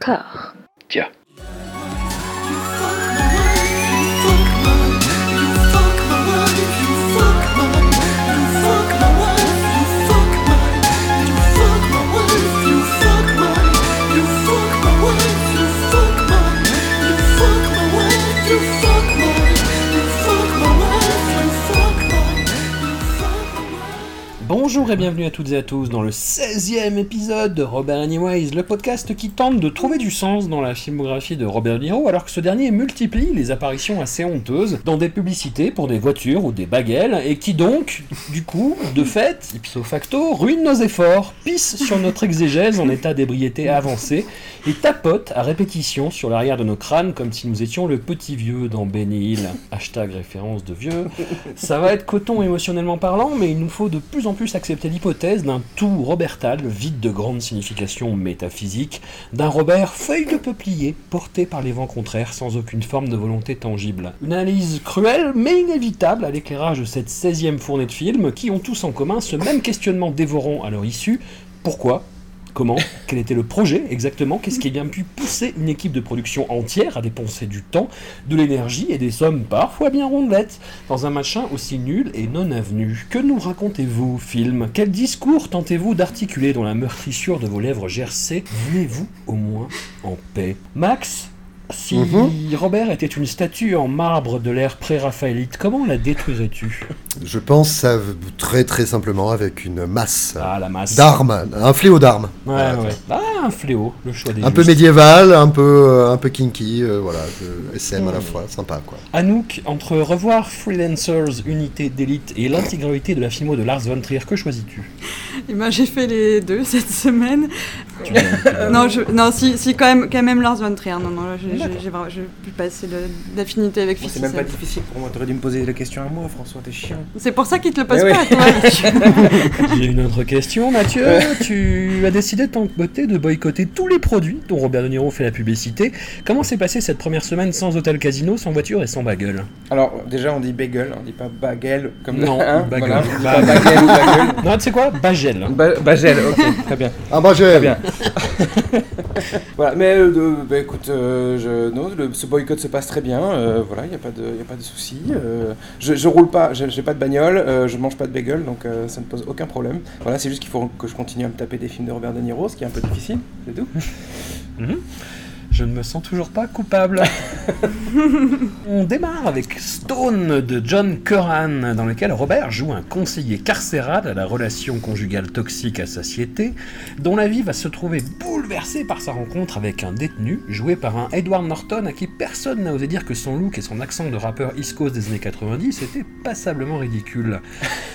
corps. Tiens. Bonjour et bienvenue à toutes et à tous dans le 16e épisode de Robert Anyways, le podcast qui tente de trouver du sens dans la filmographie de Robert De Niro alors que ce dernier multiplie les apparitions assez honteuses dans des publicités pour des voitures ou des baguettes et qui donc, du coup, de fait, ipso facto, ruine nos efforts, pisse sur notre exégèse en état d'ébriété avancée et tapote à répétition sur l'arrière de nos crânes comme si nous étions le petit vieux dans Benny Hill. Hashtag référence de vieux. Ça va être coton émotionnellement parlant, mais il nous faut de plus en plus accepter l'hypothèse d'un tout robertal vide de grande signification métaphysique, d'un Robert feuille de peuplier porté par les vents contraires sans aucune forme de volonté tangible. Une analyse cruelle mais inévitable à l'éclairage de cette 16e fournée de films qui ont tous en commun ce même questionnement dévorant à leur issue. Pourquoi? Comment Quel était le projet exactement Qu'est-ce qui a bien pu pousser une équipe de production entière à dépenser du temps, de l'énergie et des sommes parfois bien rondelettes dans un machin aussi nul et non avenu Que nous racontez-vous, film Quel discours tentez-vous d'articuler dans la meurtrissure de vos lèvres gercées Venez-vous au moins en paix Max si Mhm. Robert était une statue en marbre de l'ère pré-raphaélite, comment la détruirais-tu? Je pense très très simplement avec une masse Ah, la masse. d'armes, un fléau d'armes. Ouais, Voilà. ouais. Ah, un fléau, le choix des Un peu médiéval, un peu, euh, un peu kinky, euh, voilà, SM à la fois, sympa quoi. Anouk, entre revoir Freelancers, unité d'élite et l'intégralité de la filmo de Lars von Trier, que choisis-tu? Eh ben, j'ai fait les deux cette semaine. Non, je, non, si, si quand même, quand même Lars von Trier. Non, non, là, j'ai pu passer d'affinité avec Moi, c'est 57. même pas difficile pour moi. T'aurais dû me poser la question à moi, François, t'es chiant. C'est pour ça qu'il te le pose Eh pas oui. à toi. J'ai une autre question, Mathieu. tu as décidé de ton côté de boycotter tous les produits dont Robert De Niro fait la publicité. Comment s'est passée cette première semaine sans hôtel casino, sans voiture et sans bagel? Alors, déjà, on dit bagel, on dit pas bagel comme Non, hein, bagel. bagel bagel. Non, tu sais quoi? Bagel. Ba- bagel, ok, très bien. Ah bah j'ai... Très bien. voilà, mais euh, bah, écoute, non, ce boycott se passe très bien. euh, voilà, il n'y a pas de, y a pas de souci. euh, je, je roule pas, j'ai pas de bagnole, euh, je mange pas de bagel, donc ça ne pose aucun problème. Voilà, c'est juste qu'il faut que je continue à me taper des films de Robert De Niro, ce qui est un peu difficile, c'est tout. Mhm. Je ne me sens toujours pas coupable. On démarre avec Stone de John Curran, dans lequel Robert joue un conseiller carcéral à la relation conjugale toxique à satiété, dont la vie va se trouver bouleversée par sa rencontre avec un détenu, joué par un Edward Norton à qui personne n'a osé dire que son look et son accent de rappeur East Coast des années 90 étaient passablement ridicules.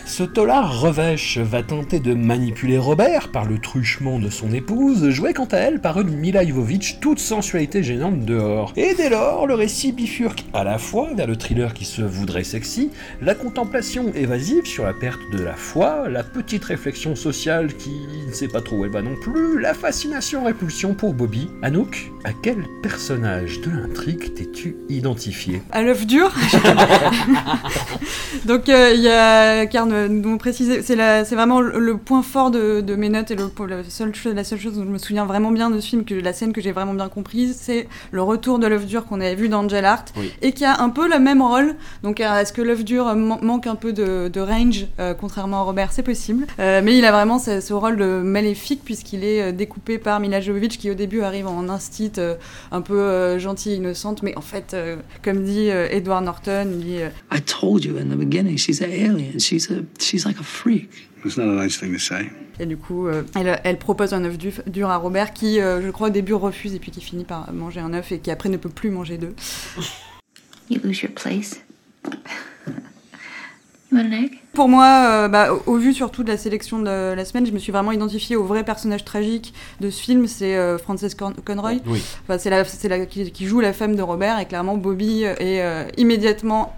Ce tolard revêche va tenter de manipuler Robert par le truchement de son épouse, jouée quant à elle par une Mila Jovovich toute sensualité gênante dehors. Et dès lors, le récit bifurque à la fois vers le thriller qui se voudrait sexy, la contemplation évasive sur la perte de la foi, la petite réflexion sociale qui ne sait pas trop où elle va non plus, la fascination-répulsion pour Bobby. Anouk, à quel personnage de l'intrigue t'es-tu identifié à l'œuf dur? Donc euh, il y a car ne- nous préciser, c'est vraiment le, point fort de, mes notes et le, la seule chose, la seule chose dont je me souviens vraiment bien de ce film, que la scène que j'ai vraiment bien comprise, c'est le retour de l'œuf dur qu'on avait vu dans Angel Art Oui. et qui a un peu le même rôle. Donc euh, est-ce que l'œuf dur man- manque un peu de, de range, euh, contrairement à Robert, c'est possible. Euh, mais il a vraiment ce, ce rôle de maléfique puisqu'il est euh, découpé par Mila Jovovich qui au début arrive en instit euh, un peu euh, gentille et innocente, mais en fait, euh, comme dit euh, Edward Norton, il dit euh, I told you in the beginning, she's an alien. She's a she's like a freak. It's not a nice thing to say. Et du coup, euh, elle, elle propose un œuf du- dur à Robert qui, euh, je crois, au début refuse et puis qui finit par manger un œuf et qui après ne peut plus manger d'œufs. You lose your place. You want an egg? Pour moi, euh, bah, au, vu surtout de la sélection de la semaine, je me suis vraiment identifiée au vrai personnage tragique de ce film, c'est euh, Frances Con- Conroy. Oui. Enfin, c'est la, c'est la qui, qui joue la femme de Robert et clairement Bobby est euh, immédiatement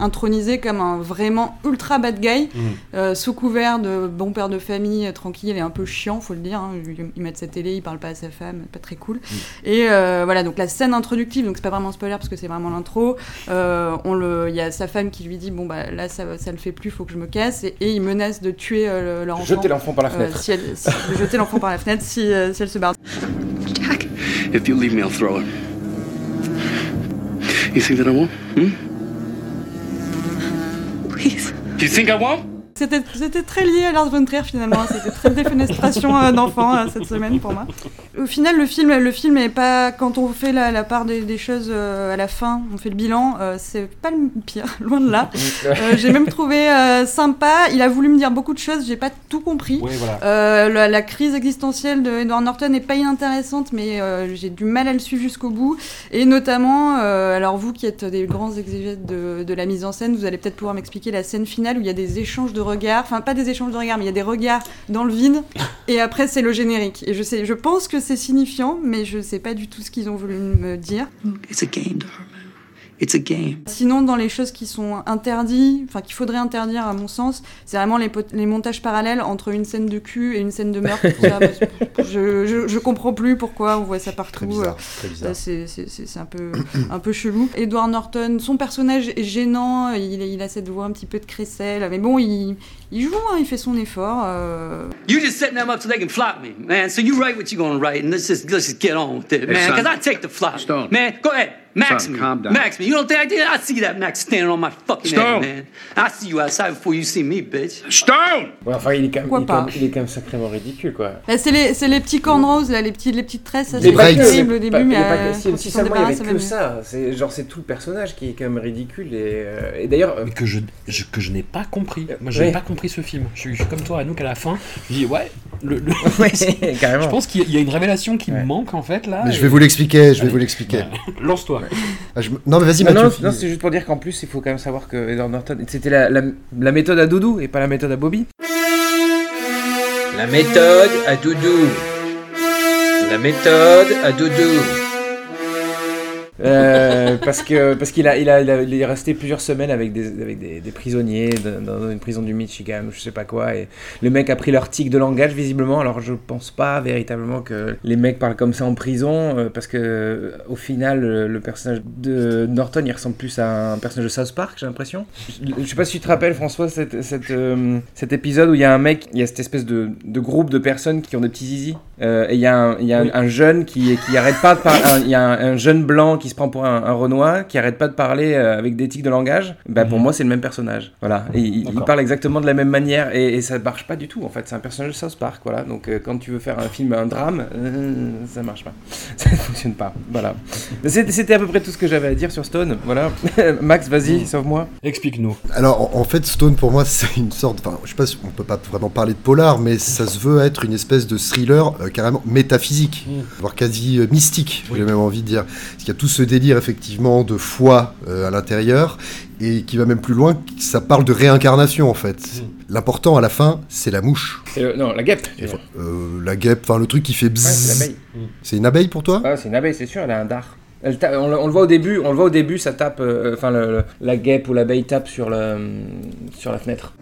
intronisé comme un vraiment ultra bad guy, Mhm. euh, sous couvert de bon père de famille, euh, tranquille et un peu chiant, faut le dire. hein. Il, il met de sa télé, il parle pas à sa femme, pas très cool. Et euh, voilà, donc la scène introductive, donc c'est pas vraiment spoiler parce que c'est vraiment l'intro. euh, on le, il y a sa femme qui lui dit bon bah là ça, ça le fait plus, faut que je me casse, et, et il menace de tuer euh, le- leur enfant. Jeter l'enfant par la euh, fenêtre. si elle, si- de jeter l'enfant par la fenêtre si, euh, si elle se barre. Jack, If you leave me, I'll throw it. You think that I won't? Hmm? Do you think I won't? C'était très lié à Lars von Trier finalement, c'était très défenestration euh, d'enfants euh, cette semaine pour moi. Au final, le film, le film est pas quand on fait la, la part des, des choses euh, à la fin, on fait le bilan, c'est pas le pire, loin de là. J'ai même trouvé sympa. Il a voulu me dire beaucoup de choses, j'ai pas tout compris. Voilà. La, la crise existentielle de Edward Norton n'est pas inintéressante, mais j'ai du mal à le suivre jusqu'au bout. Et notamment, euh, alors vous qui êtes des grands exégètes de, de la mise en scène, vous allez peut-être pouvoir m'expliquer la scène finale où il y a des échanges de regards, enfin pas des échanges de regards, mais il y a des regards dans le vide, et après c'est le générique. Et je sais, je pense que c'est signifiant, mais je sais pas du tout ce qu'ils ont voulu me dire. It's a game. Sinon, dans les choses qui sont interdites, enfin qu'il faudrait interdire à mon sens, c'est vraiment les, montages parallèles entre une scène de cul et une scène de meurtre. ça, je, je, je comprends plus pourquoi on voit ça partout. Euh, c'est- c'est un peu, un peu chelou. Edward Norton, son personnage est gênant, il, il a cette voix un petit peu de crécelle, mais bon, il, il joue, hein, il fait son effort. euh. You just setting them up so they can flop me, man. So you write what you're gonna write, and let's just let's just get on with it, Hey, man. Because I take the flop, Stone. man. Go ahead, max Son, me, calm down. max me. You don't think I did? I see that max standing on my fucking Stone. head, man. I see you outside before you see me, bitch. Stone! Ouais, enfin, il est, quand même, il, est quand pas? même, il est quand même sacrément ridicule, quoi. Là, c'est les, c'est les petits cornrows, là, les, petits, les petites tresses, ça Les c'est terrible au début, mais euh, si, seulement il y avait que ça. C'est genre c'est tout le personnage qui est quand même ridicule et, euh, et d'ailleurs. euh, Mais que je, que je n'ai pas compris. Moi, je n'ai pas compris ce film. Je suis, comme toi, Anouk, à la fin. Je dis, ouais, le, le- ouais, je carrément. pense qu'il y a- une révélation qui Ouais. me manque, en fait, là. Mais je vais vous l'expliquer, je vais Allez. vous l'expliquer. Ouais. Lance-toi. Ah, je Non, mais vas-y, Non, Mathieu. non, c'est juste pour dire qu'en plus, il faut quand même savoir que Edward Norton, c'était la, la, la méthode à Doudou et pas la méthode à Bobby. La méthode à doudou. La méthode à doudou. Euh, parce que parce qu'il a, il a, il a- il est resté plusieurs semaines avec des, avec des, des prisonniers dans, dans une prison du Michigan ou je sais pas quoi et le mec a pris leur tic de langage visiblement. Alors je pense pas véritablement que les mecs parlent comme ça en prison euh, parce que euh, au final le, le personnage de Norton il ressemble plus à un personnage de South Park j'ai l'impression. Je, je sais pas si tu te rappelles François cette, cette, euh, cet épisode où il y a un mec il y a cette espèce de, de groupe de personnes qui ont des petits zizi et il y a un, il y a un jeune qui, qui arrête pas de parler il y a un, un jeune blanc qui se prend pour un, un Renoir qui arrête pas de parler euh, avec des tics de langage bah pour Mhm. moi c'est le même personnage voilà et il, parle exactement de la même manière et, et ça marche pas du tout en fait c'est un personnage de South Park voilà donc euh, quand tu veux faire un film un drame euh, ça marche pas ça ne fonctionne pas voilà c'était à peu près tout ce que j'avais à dire sur Stone voilà Max vas-y sauve-moi Explique-nous. Alors, en en fait, Stone, pour moi, c'est une sorte. Enfin, je sais pas si on peut pas vraiment parler de polar, mais ça se veut être une espèce de thriller euh, carrément métaphysique, Mm. voire quasi euh, mystique, Oui. j'ai même envie de dire. Parce qu'il y a tout ce délire, effectivement, de foi euh, à l'intérieur, et qui va même plus loin, ça parle de réincarnation, en fait. Mm. L'important, à la fin, c'est la mouche. Le- non la guêpe. Euh, la guêpe, enfin, le truc qui fait Ouais, c'est bzzz. l'abeille c'est une abeille pour toi? Ah, c'est une abeille, c'est sûr, elle a un dard. Elle on, le, on le voit au début, on le voit au début, ça tape, euh, enfin la guêpe ou l'abeille tape sur le sur la fenêtre.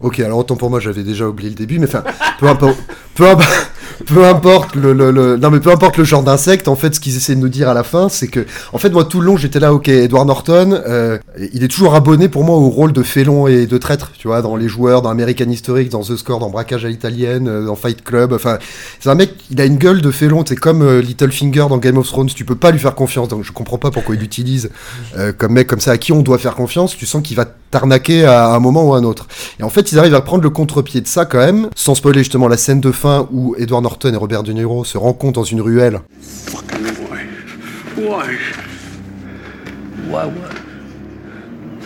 Ok, alors autant pour moi, j'avais déjà oublié le début, mais enfin, peu importe, peu, imp- peu importe le, le- le- non mais peu importe le genre d'insecte, en fait, ce qu'ils essaient de nous dire à la fin, c'est que, en fait, moi tout le long, j'étais là, ok, Edward Norton, euh, il est toujours abonné pour moi au rôle de félon et de traître, tu vois, dans les joueurs, dans American Historic, dans The Score, dans Braquage à l'italienne, euh, dans Fight Club, enfin, c'est un mec, il a une gueule de félon, c'est comme euh, Littlefinger dans Game of Thrones, tu peux pas lui faire confiance, donc je comprends pas pourquoi il l'utilise euh, comme mec comme ça à qui on doit faire confiance, tu sens qu'il va t'arnaquer à un moment ou à un autre. Et en fait, ils arrivent à prendre le contre-pied de ça quand même, sans spoiler justement la scène de fin où Edward Norton et Robert De Niro se rencontrent dans une ruelle.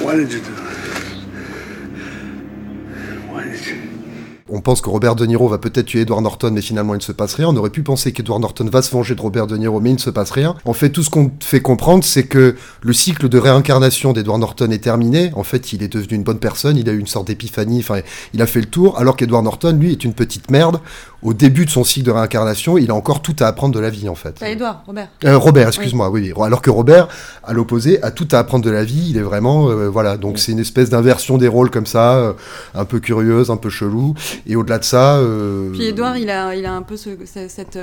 Why? Did you do? Why did you? On pense que Robert De Niro va peut-être tuer Edward Norton, mais finalement il ne se passe rien. On aurait pu penser qu'Edward Norton va se venger de Robert De Niro, mais il ne se passe rien. En fait, tout ce qu'on fait comprendre, c'est que le cycle de réincarnation d'Edward Norton est terminé. En fait, il est devenu une bonne personne, il a eu une sorte d'épiphanie, enfin, il a fait le tour, alors qu'Edward Norton, lui, est une petite merde au début de son cycle de réincarnation, il a encore tout à apprendre de la vie en fait. Pas Edouard, Robert. Euh, Robert, excuse-moi, oui. oui. Alors que Robert, à l'opposé, a tout à apprendre de la vie. Il est vraiment, euh, voilà. Donc c'est une espèce d'inversion des rôles comme ça, euh, un peu curieuse, un peu chelou. Et au-delà de ça, Puis Edouard, il a, il a un peu ce- ce- cette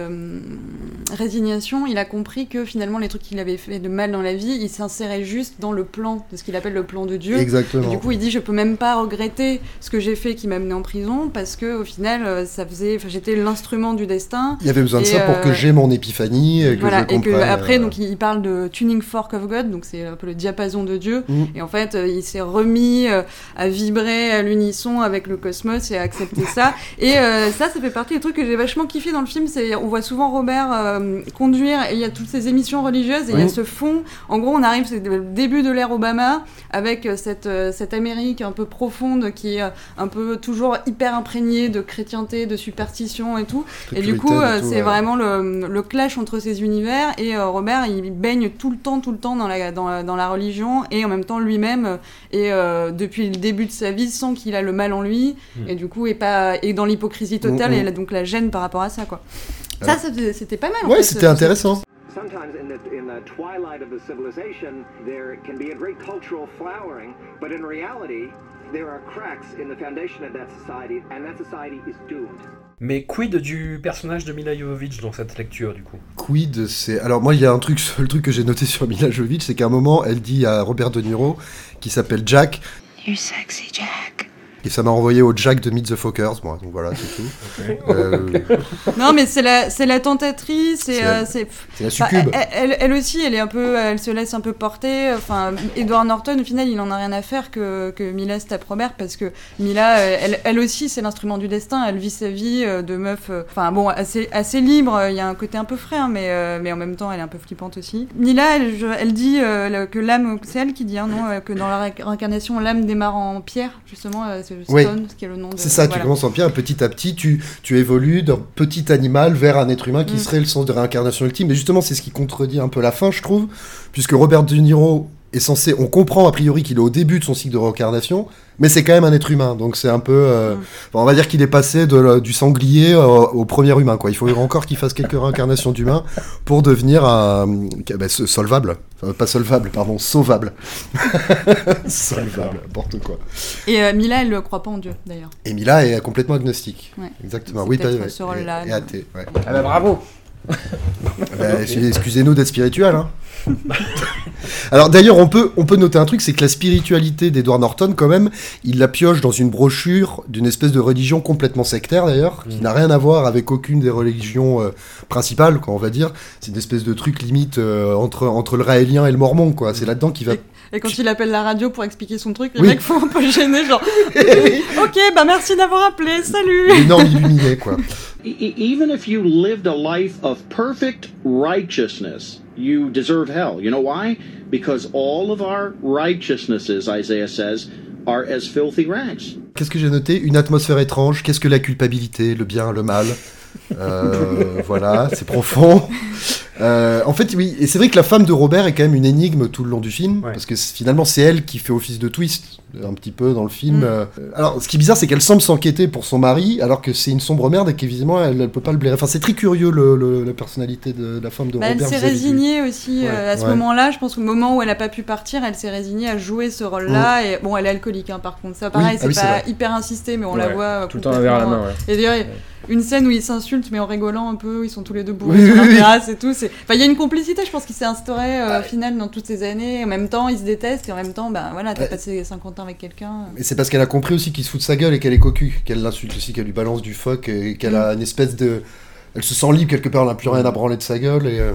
résignation. Il a compris que finalement, les trucs qu'il avait fait de mal dans la vie, il s'insérait juste dans le plan, de ce qu'il appelle le plan de Dieu. exactement. Et du coup, il dit Je peux même pas regretter ce que j'ai fait qui m'a mené en prison parce que au final, ça faisait. enfin, L'instrument du destin. il y avait besoin de ça pour euh, que j'ai mon épiphanie, et que voilà, je et que après, euh, donc, il parle de tuning fork of God, donc c'est un peu le diapason de Dieu. Mm. Et en fait, euh, il s'est remis euh, à vibrer à l'unisson avec le cosmos et à accepter ça. Et euh, ça, ça fait partie des trucs que j'ai vachement kiffé dans le film. C'est, on voit souvent Robert euh, conduire et il y a toutes ces émissions religieuses et il y a ce fond. En gros, on arrive, c'est le début de l'ère Obama avec euh, cette, euh, cette Amérique un peu profonde qui est euh, un peu toujours hyper imprégnée de chrétienté, de superstition et tout. Et du coup, et euh, c'est ouais. vraiment le, le clash entre ces univers. Et euh, Robert, il baigne tout le temps, tout le temps dans la, dans la, dans la religion. Et en même temps, lui-même, et euh, depuis le début de sa vie, sent qu'il a le mal en lui. Mm. Et du coup, est, pas, est dans l'hypocrisie totale. Mm, mm. Et elle a donc la gêne par rapport à ça, quoi. Ça, c'était pas mal. Ouais, c'était intéressant. Sometimes in the, in the twilight of the civilization, there can be a great cultural flowering, but in reality, there are cracks in the foundation of that society, and that society is doomed. Mais quid du personnage de Mila Jovovich dans cette lecture, du coup? Quid, c'est. Alors, moi, il y a un truc, le truc que j'ai noté sur Mila Jovovich, c'est qu'à un moment, elle dit à Robert De Niro, qui s'appelle Jack, You're sexy, Jack. Et ça m'a renvoyé au Jack de Meet the Fockers, moi, donc voilà, c'est tout. Euh, Non, mais c'est la, c'est la tentatrice. C'est euh, c'est la succube. elle, elle- elle aussi, elle est un peu, elle se laisse un peu porter. Enfin, Edward Norton, au final, il en a rien à faire que, que Mila se tape Robert parce que Mila, euh, elle, elle aussi, c'est l'instrument du destin. Elle vit sa vie de meuf, euh, enfin bon, assez, assez libre. Il y a un côté un peu frais, hein, mais, euh, mais en même temps, elle est un peu flippante aussi. Mila, elle, je- elle dit euh, que l'âme, c'est elle qui dit, hein, non, euh, que dans la ré- réincarnation, l'âme démarre en pierre, justement, c'est Oui. Stone, ce qui est le nom de. C'est ça, tu commences en pierre, petit à petit, tu, tu évolues d'un petit animal vers un être humain qui Mm. serait le sens de réincarnation ultime. Mais justement, c'est ce qui contredit un peu la fin, je trouve, puisque Robert De Niro est censé, on comprend a priori qu'il est au début de son cycle de réincarnation, mais c'est quand même un être humain, donc c'est un peu, euh, Mm. enfin, on va dire qu'il est passé de, du sanglier euh, au premier humain, quoi. Il faut encore qu'il fasse quelques réincarnations d'humain pour devenir un, bah, ce- solvable, Enfin, pas solvable, pardon, sauvable, solvable, n'importe quoi. Et euh, Mila, elle ne croit pas en Dieu, d'ailleurs. Et Mila est complètement agnostique. Ouais. Exactement. Oui, rôle-là, Et athée, ouais. Ah bah bravo Bah, Excusez-nous d'être spirituel. Hein. Alors d'ailleurs, on peut, on peut noter un truc, c'est que la spiritualité d'Edward Norton, quand même, il la pioche dans une brochure d'une espèce de religion complètement sectaire d'ailleurs, qui Mm. n'a rien à voir avec aucune des religions euh, principales, quoi, on va dire. C'est une espèce de truc limite euh, entre, entre le raélien et le mormon, quoi. C'est là-dedans qu'il va... Et quand il appelle la radio pour expliquer son truc, les Oui. mecs font un peu gêner, genre Ok, bah merci d'avoir appelé, salut L'énorme illuminé, quoi. E- e- even if you lived a life of perfect righteousness, you deserve hell. You know why? Because all of our righteousnesses, Isaiah says, are as filthy rags. Qu'est-ce que j'ai noté? Une atmosphère étrange. Qu'est-ce que la culpabilité, le bien, le mal? Euh, Voilà, c'est profond. Euh, en fait, oui, et c'est vrai que la femme de Robert est quand même une énigme tout le long du film, Ouais. parce que finalement c'est elle qui fait office de twist un petit peu dans le film. Mm. Euh, alors, ce qui est bizarre, c'est qu'elle semble s'enquêter pour son mari, alors que c'est une sombre merde et qu'évidemment elle, elle peut pas le blairer. Enfin, c'est très curieux le, le- la personnalité de la femme de Bah, Elle Robert. s'est de lui. résignée aussi euh, à ce Ouais. moment-là. Je pense qu'au moment où elle a pas pu partir, elle s'est résignée à jouer ce rôle-là. Et bon, elle est alcoolique, hein, par contre. Ça, pareil, ah c'est oui, pas hyper insisté, mais on la voit Tout le temps un verre à la main, ouais. Et d'ailleurs, une scène où ils s'insultent, mais en rigolant un peu. Ils sont tous les deux bourrés Oui, sur oui, la oui. terrasse et tout. C'est- Enfin, il y a une complicité, je pense, qui s'est instaurée euh, au final dans toutes ces années. En même temps, ils se détestent et en même temps, ben voilà, t'as Ouais. passé 50 ans avec quelqu'un. Et c'est parce qu'elle a compris aussi qu'il se fout de sa gueule et qu'elle est cocu, qu'elle l'insulte aussi, qu'elle lui balance du fuck et qu'elle a une espèce de. Elle se sent libre quelque part, elle n'a plus rien à branler de sa gueule. Et, euh,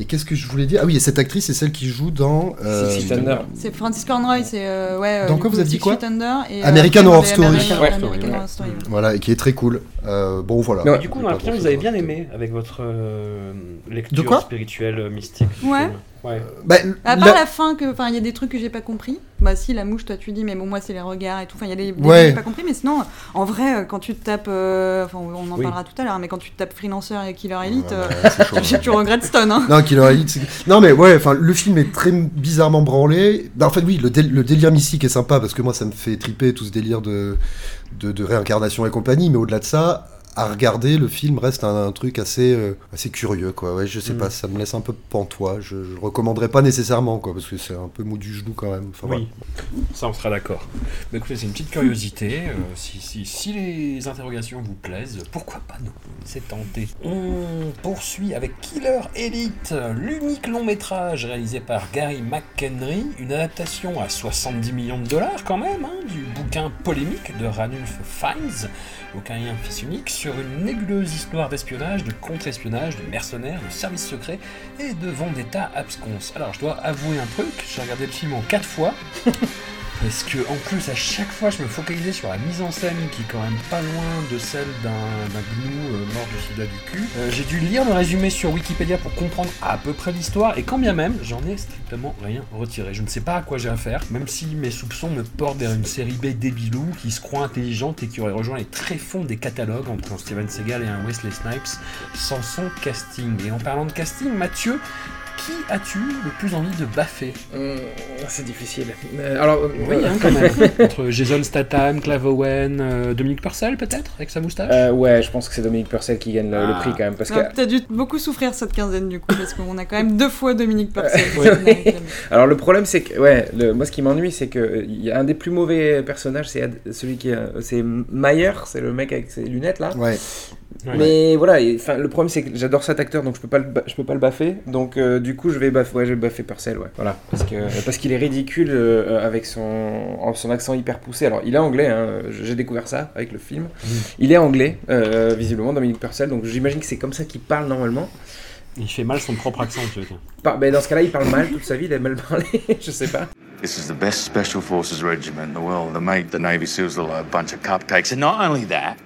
et qu'est-ce que je voulais dire? Ah oui, et cette actrice, c'est celle qui joue dans. euh, Six Feet Under. C'est Francis Conroy, c'est euh, ouais. euh, Dans quoi coup, vous avez dit quoi Feet Under et, euh, American Horror Story. American- Ouais, American Story, Horror Story, ouais. Voilà, et qui est très cool. Euh, bon, voilà. Ouais. Du coup, dans la film, vous avez bien aimé avec votre euh, lecture spirituelle mystique. Ouais. Ouais. Bah, À la- part la fin, que, enfin, il y a des trucs que j'ai pas compris. Bah si, la mouche, toi tu dis, mais bon, moi c'est les regards et tout. Enfin, il y a des, des Ouais. trucs que j'ai pas compris, mais sinon, en vrai, euh, quand tu te tapes, euh, enfin, on en Oui. parlera tout à l'heure, mais quand tu te tapes Freelancer et Killer Elite, Ouais, euh, chaud, tu, regrettes Stone, hein. Non, Killer Elite, Non, mais ouais, enfin, le film est très bizarrement branlé. Bah, en fait, oui, le, dél- le délire mystique est sympa parce que moi, ça me fait triper tout ce délire de, de, de réincarnation et compagnie. Mais au-delà de ça, à regarder, le film reste un, un truc assez, euh, assez curieux, quoi. Ouais, je sais Mm. pas, ça me laisse un peu pantois. Je, le recommanderais pas nécessairement, quoi, parce que c'est un peu mou du genou quand même. Enfin, Oui, ça on sera d'accord. Mais écoutez, c'est une petite curiosité. euh, si, si, si les interrogations vous plaisent, pourquoi pas nous C'est tenté. On poursuit avec Killer Elite, l'unique long métrage réalisé par Gary McHenry, une adaptation à 70 millions de dollars quand même, hein, du bouquin polémique de Ranulph Fiennes, aucunien fils unique, sur une nébuleuse histoire d'espionnage, de contre-espionnage, de mercenaires, de services secrets et de vendetta absconce. Alors je dois avouer un truc, j'ai regardé le film en quatre fois. Parce que en plus à chaque fois je me focalisais sur la mise en scène qui est quand même pas loin de celle d'un gnou euh, mort de sida du cul. Euh, J'ai dû lire le résumé sur Wikipédia pour comprendre à peu près l'histoire et quand bien même j'en ai strictement rien retiré. Je ne sais pas à quoi j'ai affaire, même si mes soupçons me portent vers une série B débilou qui se croit intelligente et qui aurait rejoint les tréfonds des catalogues entre un Steven Seagal et un Wesley Snipes sans son casting. Et en parlant de casting, Mathieu, qui as-tu le plus envie de baffer Hum, c'est difficile. Euh, alors, euh, Oui, hein, quand même. Entre Jason Statham, Clive Owen, euh, Dominique Purcell peut-être, avec sa moustache euh, ouais, je pense que c'est Dominique Purcell qui gagne le, le Ah. prix quand même. Parce On que, peut-être dû beaucoup souffrir cette quinzaine du coup, parce qu'on a quand même deux fois Dominique Purcell. Alors le problème c'est que ouais, le, moi ce qui m'ennuie c'est que euh, il y a un des plus mauvais personnages, c'est celui qui est- c'est Mayer, c'est le mec avec ses lunettes là. Ouais. Ouais. Mais voilà, et, le problème c'est que j'adore cet acteur donc je peux pas le je peux pas le baffer. Donc euh, du coup je vais baffer ouais, je vais baffer Purcell ouais. Voilà, parce que parce qu'il est ridicule euh, avec son son accent hyper poussé. Alors il est anglais hein, j'ai découvert ça avec le film. Il est anglais euh, visiblement Dominique Purcell donc j'imagine que c'est comme ça qu'il parle normalement. Il fait mal son propre accent, ce truc. Par- ben, dans ce cas-là, il parle mal toute sa vie, il a mal parlé, je sais pas. This is the best special forces regiment in the world. They make the Navy SEALs look like a bunch of cupcakes. And not only that,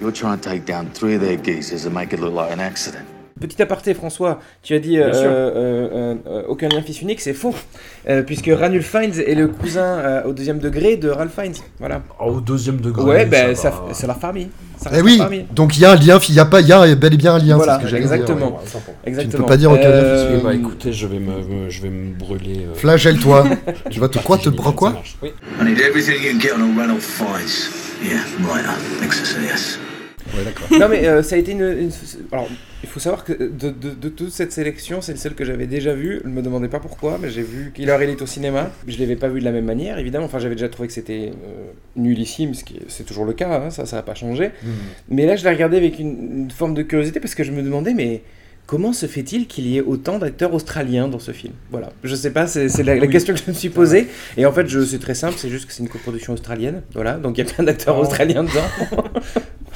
you're trying to take down three of their geezers and make it look like an accident. Petit aparté, François, tu as dit euh, euh, euh, euh, aucun lien fils unique, c'est faux. Euh, puisque Ranulph Fiennes est le cousin euh, au deuxième degré de Ralph Fiennes. Voilà. Oh, au deuxième degré. ouais, ben ça ça- va. c'est leur famille. Ça Eh oui, donc il y a un lien, il y a pas, il y a bel et bien un lien. Voilà, c'est ce que j'allais dire, exactement. ouais. Exactement. Tu ne peux pas dire aucun lien fils Bah écoutez, je vais me, me- je vais me brûler. euh, Flagelle-toi. tu vas te quoi, te quoi. I need everything you can get on a Fiennes. Yeah, right. Ouais, d'accord. non mais euh, ça a été une, une- Alors, il faut savoir que de, de- de toute cette sélection, c'est le seul que j'avais déjà vu. Je me demandais pas pourquoi, mais j'ai vu Killer Elite au cinéma. Je l'avais pas vu de la même manière, évidemment. Enfin, j'avais déjà trouvé que c'était euh, nullissime, ce qui est- c'est toujours le cas, hein, ça, ça n'a pas changé. Mais là, je l'ai regardé avec une, une forme de curiosité parce que je me demandais, mais comment se fait-il qu'il y ait autant d'acteurs australiens dans ce film? Voilà, je sais pas, c'est la, la Oui. question que je me suis posée. Et en fait, je- c'est très simple, c'est juste que c'est une coproduction australienne. Voilà, donc il y a plein d'acteurs Oh. australiens dedans.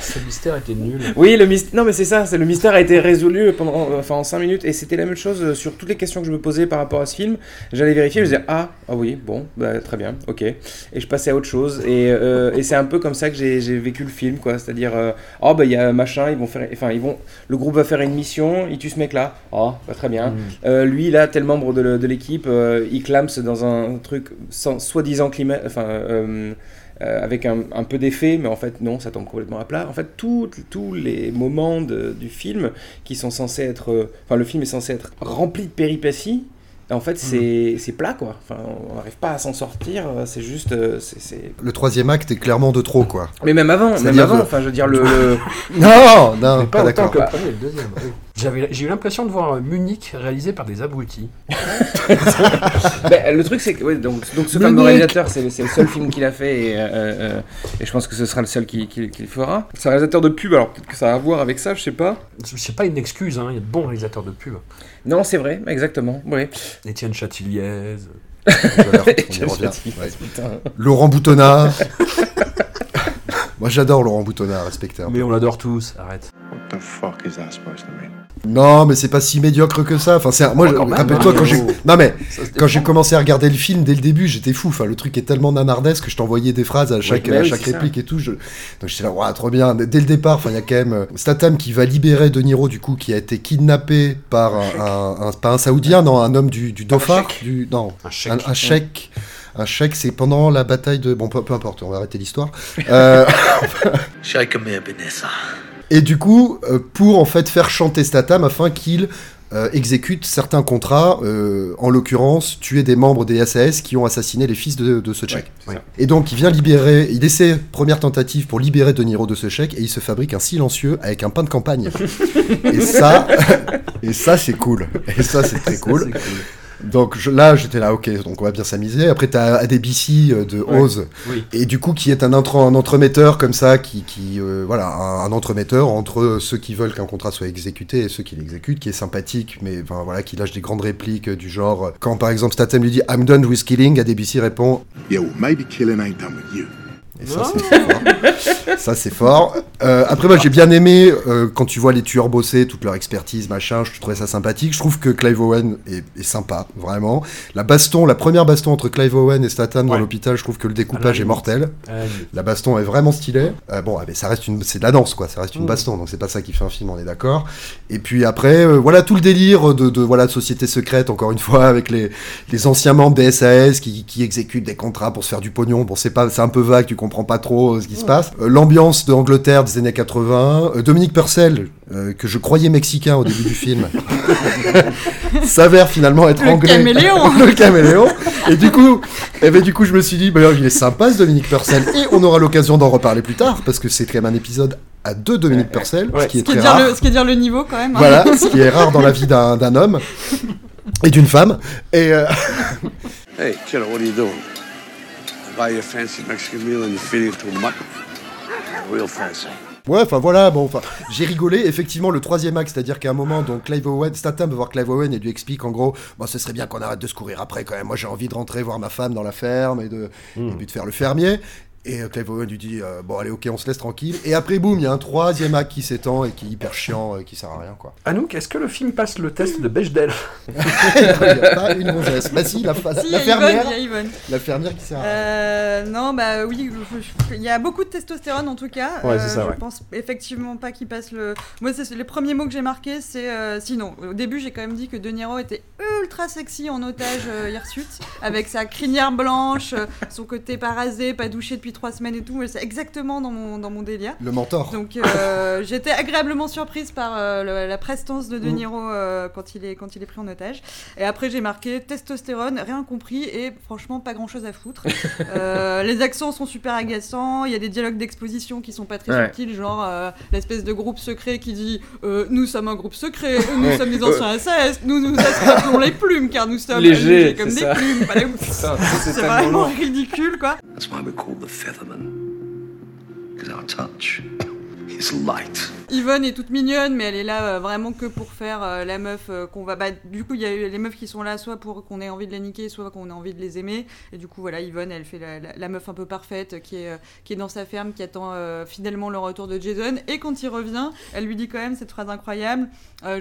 Ce mystère était nul. Oui, le mystère. Non, mais c'est ça. C'est le mystère a été résolu pendant, enfin, en 5 minutes, et c'était la même chose sur toutes les questions que je me posais par rapport à ce film. J'allais vérifier, je disais ah, ah oui, bon, bah, très bien, ok, et je passais à autre chose. Et, euh, et c'est un peu comme ça que j'ai vécu le film, quoi. C'est-à-dire, euh, oh bah il y a machin, ils vont faire, enfin ils vont, le groupe va faire une mission, tue ce mec-là, oh très bien. Euh, lui là, tel membre de l'équipe, euh, il clame dans un truc sans- soi-disant climat, enfin. euh, euh, avec un, un peu d'effet, mais en fait non, ça tombe complètement à plat. En fait, tous les moments de- du film qui sont censés être, euh, enfin le film est censé être rempli de péripéties. En fait, c'est c'est plat quoi. Enfin, on n'arrive pas à s'en sortir. C'est juste, euh, c'est- c'est. Le troisième acte est clairement de trop, quoi. Mais même avant, même avant. Enfin, je veux dire le. le- Non, non, pas, pas d'accord. que le premier et le deuxième. oui. J'avais- J'ai eu l'impression de voir euh, Munich réalisé par des abrutis. Ben, le truc c'est que ouais, donc, donc ce fameux réalisateur c'est le, c'est le seul film qu'il a fait et, euh, euh, et je pense que ce sera le seul qu'il qu'il- qu'il fera. C'est un réalisateur de pub alors peut-être que ça a à voir avec ça, je sais pas. C'est pas une excuse, hein, il y a de bons réalisateurs de pub. Non c'est vrai, exactement. Oui. Étienne Chatiliez. Laurent Boutonnat. Moi j'adore Laurent Boutonnat, peu. Mais on l'adore tous, arrête. What the fuck is that supposed to mean? Non, mais c'est pas si médiocre que ça. Enfin, c'est un- moi, Oh, je- rappelle-toi hein, quand j'ai, non mais quand j'ai commencé à regarder le film dès le début, j'étais fou. Enfin, le truc est tellement nanardesque que je t'envoyais des phrases à chaque, bah à oui, chaque c'est ça. réplique et tout. Je... Donc j'étais là, Ouah, trop bien. Dès le départ, enfin, il y a quand même euh, Statham qui va libérer De Niro du coup, qui a été kidnappé par un, un- un- pas un saoudien, non, un homme du, du du, non, Un chèque. un, un chèque. Un chèque, c'est pendant la bataille de. Bon, peu, peu importe, on va arrêter l'histoire. Euh, Et du coup, euh, pour en fait faire chanter Statham afin qu'il euh, exécute certains contrats, euh, en l'occurrence tuer des membres des SAS qui ont assassiné les fils de, de ce tchèque. c'est ça. Et donc il vient libérer, il essaie première tentative pour libérer De Niro de ce chèque et il se fabrique un silencieux avec un pain de campagne. et ça, et ça c'est cool. Et ça c'est très cool. Donc je- là, j'étais là, ok, donc on va bien s'amuser. Après, t'as ADBC euh, de. Oz, Oui. et du coup, qui est un, intro- un entremetteur comme ça, qui, qui euh, voilà, un, un entremetteur entre ceux qui veulent qu'un contrat soit exécuté et ceux qui l'exécutent, qui est sympathique, mais enfin, voilà, qui lâche des grandes répliques euh, du genre, quand par exemple Statham lui dit I'm done with killing, ADBC répond Yeah, well, maybe killing ain't done with you. Et ça, c'est fort. Ça, c'est fort. Euh, après, moi, j'ai bien aimé euh, quand tu vois les tueurs bosser, toute leur expertise, machin. Je trouvais ça sympathique. Je trouve que Clive Owen est, est sympa, vraiment. La baston, la première baston entre Clive Owen et Statham dans l'hôpital, je trouve que le découpage Ah, est mortel. Euh, La baston est vraiment stylée. Euh, bon, ah, mais ça reste une, c'est de la danse, quoi. Ça reste une Mm. baston, donc c'est pas ça qui fait un film, on est d'accord. Et puis après, voilà tout le délire de, de voilà de société secrète, encore une fois, avec les, les anciens membres des SAS qui, qui exécutent des contrats pour se faire du pognon. Bon, c'est pas, c'est un peu vague, tu comprends pas trop euh, ce qui se passe. Euh, L'ambiance de Angleterre des années 80. Euh, Dominique Purcell, euh, que je croyais mexicain au début du film, s'avère finalement être Le anglais. caméléon. le caméléon. Et du coup, eh ben, du coup, je me suis dit, bah, il est sympa ce Dominique Purcell. Et on aura l'occasion d'en reparler plus tard, parce que c'est quand même un épisode à deux Dominique Purcell, Ouais. ce qui est Ce qui, est très dire rare. le, ce qui est dire le niveau quand même. hein. Voilà, ce qui est rare dans la vie d'un homme et d'une femme. Et euh, Hey, kiddo, what are you doing? Buy you a fancy Mexican meal and you feed it to a mutton. Real fancy. ouais, enfin voilà, bon, enfin, j'ai rigolé. Effectivement, le troisième acte, c'est-à-dire qu'à un moment, donc Clive Owen, Statham veut voir Clive Owen et lui explique en gros, bon, ce serait bien qu'on arrête de se courir après quand même. Moi, j'ai envie de rentrer voir ma femme dans la ferme et de, et puis de faire le fermier. Et euh, Clive Owen lui dit, euh, bon, allez, ok, on se laisse tranquille. Et après, boum, il y a un troisième acte qui s'étend et qui est hyper chiant, euh, qui sert à rien, quoi. Anouk, est-ce que le film passe le test de Bechdel il n'y a pas une gonzesse. Bah si, la, Si, y la a fermière. il y a Yvonne. La fermière qui sert à rien. Euh, non, bah oui, il y a beaucoup de testostérone en tout cas. Ouais, c'est Euh, ça, je ouais. pense effectivement pas qu'il passe le. Moi, c'est les premiers mots que j'ai marqués, c'est. euh, sinon, au début, j'ai quand même dit que De Niro était ultra sexy en otage euh, hirsute, avec sa crinière blanche, son côté pas rasé, pas douché depuis trois semaines et tout. mais C'est exactement dans mon, dans mon délire. Le mentor. Donc euh, j'étais agréablement surprise par euh, le- la prestance de De Mm. Niro euh, quand, il est, quand il est pris en otage. Et après j'ai marqué testostérone, rien compris et franchement pas grand chose à foutre. Euh, les accents sont super agaçants, il y a des dialogues d'exposition qui sont pas très Ouais. subtils, genre euh, l'espèce de groupe secret qui dit euh, Nous sommes un groupe secret, nous Ouais. sommes des anciens SAS, nous nous attrapons les plumes car nous sommes Léger, allégés comme c'est des ça. plumes. Pas les- Ça, c'est C'est tellement vraiment lourd. ridicule quoi. That's why we call the Featherman. Because our touch is light. Yvonne est toute mignonne, mais elle est là euh, vraiment que pour faire euh, la meuf euh, qu'on va. Bah, du coup, il y a les meufs qui sont là, soit pour qu'on ait envie de les niquer, soit qu'on ait envie de les aimer. Et du coup, voilà, Yvonne, elle fait la, meuf un peu parfaite qui est, qui est dans sa ferme, qui attend fidèlement le retour de Jason. Et quand il revient, elle lui dit quand même cette phrase incroyable